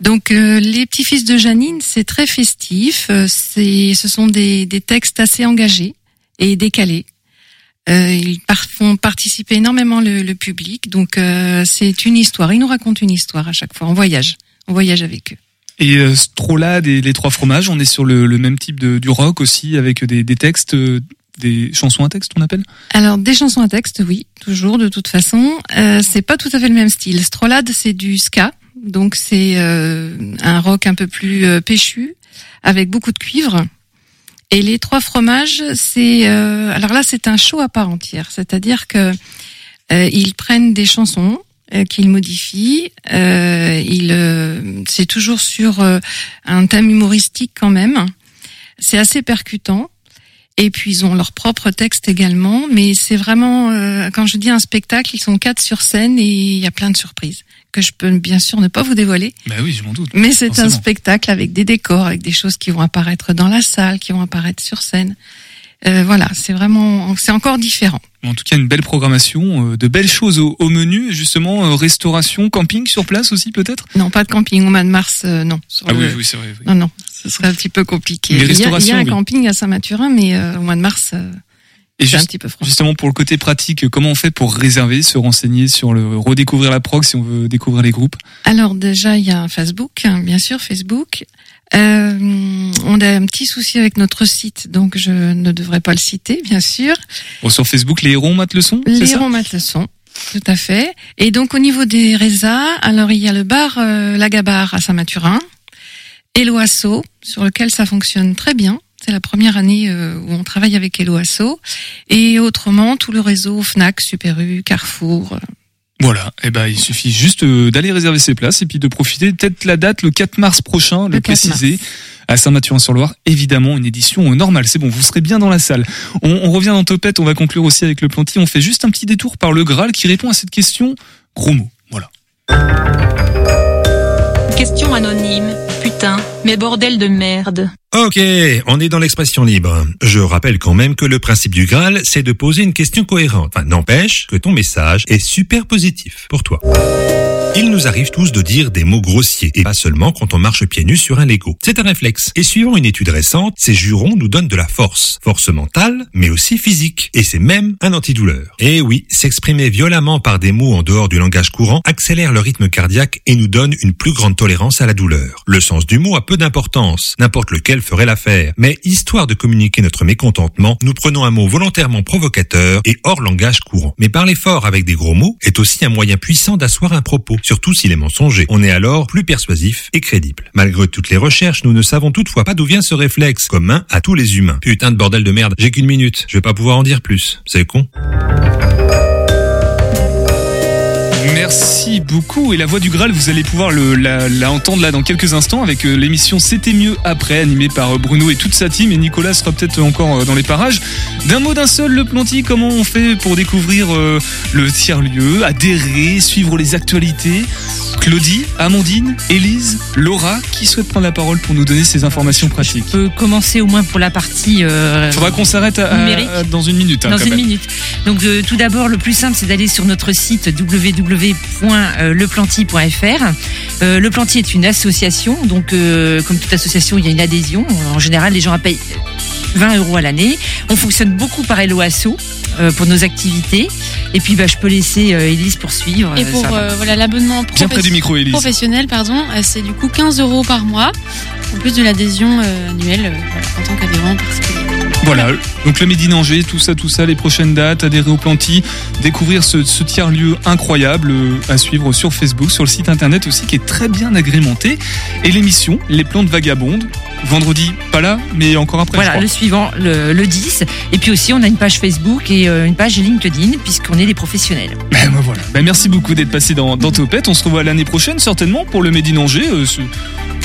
Donc euh, les petits fils de Janine, c'est très festif. euh, C'est ce sont des, des textes assez engagés et décalés. Euh, ils par- font participer énormément le, le public. Donc euh, c'est une histoire. Ils nous racontent une histoire à chaque fois. On voyage. On voyage avec eux. Et euh, Strolade et les trois fromages, on est sur le, le même type de, du rock aussi, avec des, des textes, euh, des chansons à texte, on appelle Alors des chansons à texte, oui, toujours de toute façon. Euh, c'est pas tout à fait le même style. Strolade, c'est du ska, donc c'est euh, un rock un peu plus euh, péchu, avec beaucoup de cuivre. Et les trois fromages, c'est euh, alors là c'est un show à part entière, c'est-à-dire que euh, ils prennent des chansons euh, qu'ils modifient. Ils, c'est toujours sur un thème humoristique quand même. C'est assez percutant. Et puis ils ont leur propre texte également, mais c'est vraiment euh, quand je dis un spectacle, ils sont quatre sur scène et il y a plein de surprises que je peux bien sûr ne pas vous dévoiler. Bah oui, je m'en doute. Mais c'est un spectacle avec des décors, avec des choses qui vont apparaître dans la salle, qui vont apparaître sur scène. Euh, voilà, c'est vraiment, c'est encore différent. En tout cas, une belle programmation, euh, de belles choses au, au menu, justement, euh, restauration, camping sur place aussi peut-être? Non, pas de camping au mois de mars, euh, non. Sur Ah oui, le- oui, c'est vrai. oui. Non, non, ce serait un petit peu compliqué. Il, y a, il y a un oui. camping à Saint-Mathurin, mais euh, au mois de mars, euh, Et c'est un petit peu. Justement, pour le côté pratique, comment on fait pour réserver, se renseigner sur le redécouvrir la prog si on veut découvrir les groupes? Alors déjà, il y a un Facebook, hein, bien sûr, Facebook. Euh, on a un petit souci avec notre site, donc je ne devrais pas le citer, bien sûr. Bon, Sur Facebook, les hérons matent le son Les ça Héros matent le son, tout à fait. Et donc au niveau des résas, alors il y a le bar euh, Lagabar à Saint-Mathurin et l'Oasso, sur lequel ça fonctionne très bien. C'est la première année euh, où on travaille avec Eloasso. Et autrement, tout le réseau Fnac, Super U, Carrefour. Voilà, et ben il suffit juste euh, d'aller réserver ses places et puis de profiter peut-être la date le 4 mars prochain, le, Le 4 préciser. À Saint-Mathurin-sur-Loire, évidemment, une édition normale. C'est bon, vous serez bien dans la salle. On, on revient dans Topette, on va conclure aussi avec le Planty. On fait juste un petit détour par le Graal qui répond à cette question. Gros mot, voilà. Question anonyme. Mais de merde. Ok, on est dans l'expression libre. Je rappelle quand même que le principe du Graal, c'est de poser une question cohérente. Enfin, n'empêche que ton message est super positif pour toi. Il nous arrive tous de dire des mots grossiers, et pas seulement quand on marche pieds nus sur un Lego. C'est un réflexe. Et suivant une étude récente, ces jurons nous donnent de la force. Force mentale, mais aussi physique. Et c'est même un antidouleur. Et oui, s'exprimer violemment par des mots en dehors du langage courant accélère le rythme cardiaque et nous donne une plus grande tolérance à la douleur. Le sens du mot a peu d'importance, n'importe lequel ferait l'affaire. Mais histoire de communiquer notre mécontentement, nous prenons un mot volontairement provocateur et hors langage courant. Mais parler fort avec des gros mots est aussi un moyen puissant d'asseoir un propos, surtout s'il est mensonger. On est alors plus persuasif et crédible. Malgré toutes les recherches, nous ne savons toutefois pas d'où vient ce réflexe, commun à tous les humains. Putain de bordel de merde, j'ai qu'une minute, je vais pas pouvoir en dire plus. C'est con. Merci beaucoup. Et la voix du Graal, vous allez pouvoir le, la, la entendre là dans quelques instants avec euh, l'émission C'était mieux après, animée par euh, Bruno et toute sa team. Et Nicolas sera peut-être encore euh, dans les parages. D'un mot d'un seul, le Planty, comment on fait pour découvrir euh, le tiers-lieu, adhérer, suivre les actualités? Claudie, Amandine, Élise, Laura, qui souhaite prendre la parole pour nous donner ces informations pratiques? On peut commencer au moins pour la partie. Euh, Faudra qu'on s'arrête dans une minute. hein, dans une même. minute. Donc euh, tout d'abord, le plus simple, c'est d'aller sur notre site www.leplanty.fr. Euh, le Planty est une association, donc euh, comme toute association, il y a une adhésion. En général, les gens payent 20 euros à l'année. On fonctionne beaucoup par LOASO euh, pour nos activités. Et puis, bah, je peux laisser euh, Élise poursuivre. Et euh, pour euh, voilà l'abonnement professionnel, pardon, euh, c'est du coup 15 euros par mois, en plus de l'adhésion euh, annuelle euh, en tant qu'adhérent particulier. Voilà, donc le Médine Angers, tout ça, tout ça, les prochaines dates, adhérer au Planty, découvrir ce, ce tiers-lieu incroyable euh, à suivre sur Facebook, sur le site internet aussi, qui est très bien agrémenté. Et l'émission, Les Plantes Vagabondes, vendredi, pas là, mais encore après, Voilà, le suivant, le, le 10. Et puis aussi, on a une page Facebook et euh, une page LinkedIn, puisqu'on est des professionnels. Ben, ben voilà. Ben, merci beaucoup d'être passé dans, dans Topette. On se revoit l'année prochaine, certainement, pour le Médine Angers. euh,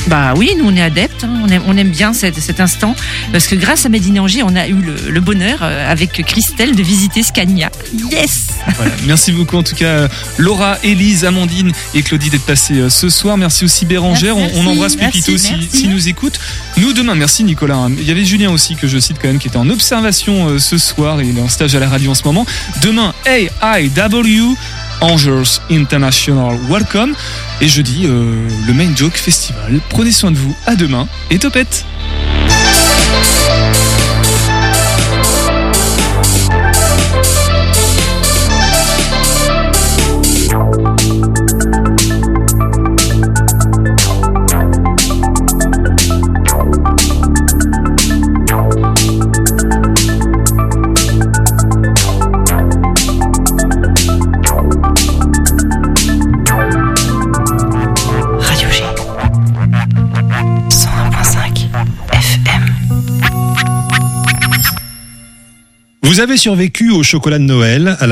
Bah oui, nous on est adeptes, hein. on, aime, on aime bien cet, cet instant, parce que grâce à Médine Angers, on a eu le, le bonheur euh, avec Christelle de visiter Scania. Yes Voilà. Merci beaucoup en tout cas Laura, Élise, Amandine et Claudie d'être passées euh, ce soir. Merci aussi Bérangère. Merci, on, on embrasse Pépito si, s'il nous écoute. Nous demain, merci Nicolas. hein. Il y avait Julien aussi que je cite quand même qui était en observation euh, ce soir et il est en stage à la radio en ce moment. Demain, AIW. Angers International Welcome et jeudi euh, le Main Joke Festival. Prenez soin de vous, à demain et topette Vous avez survécu au chocolat de Noël, à la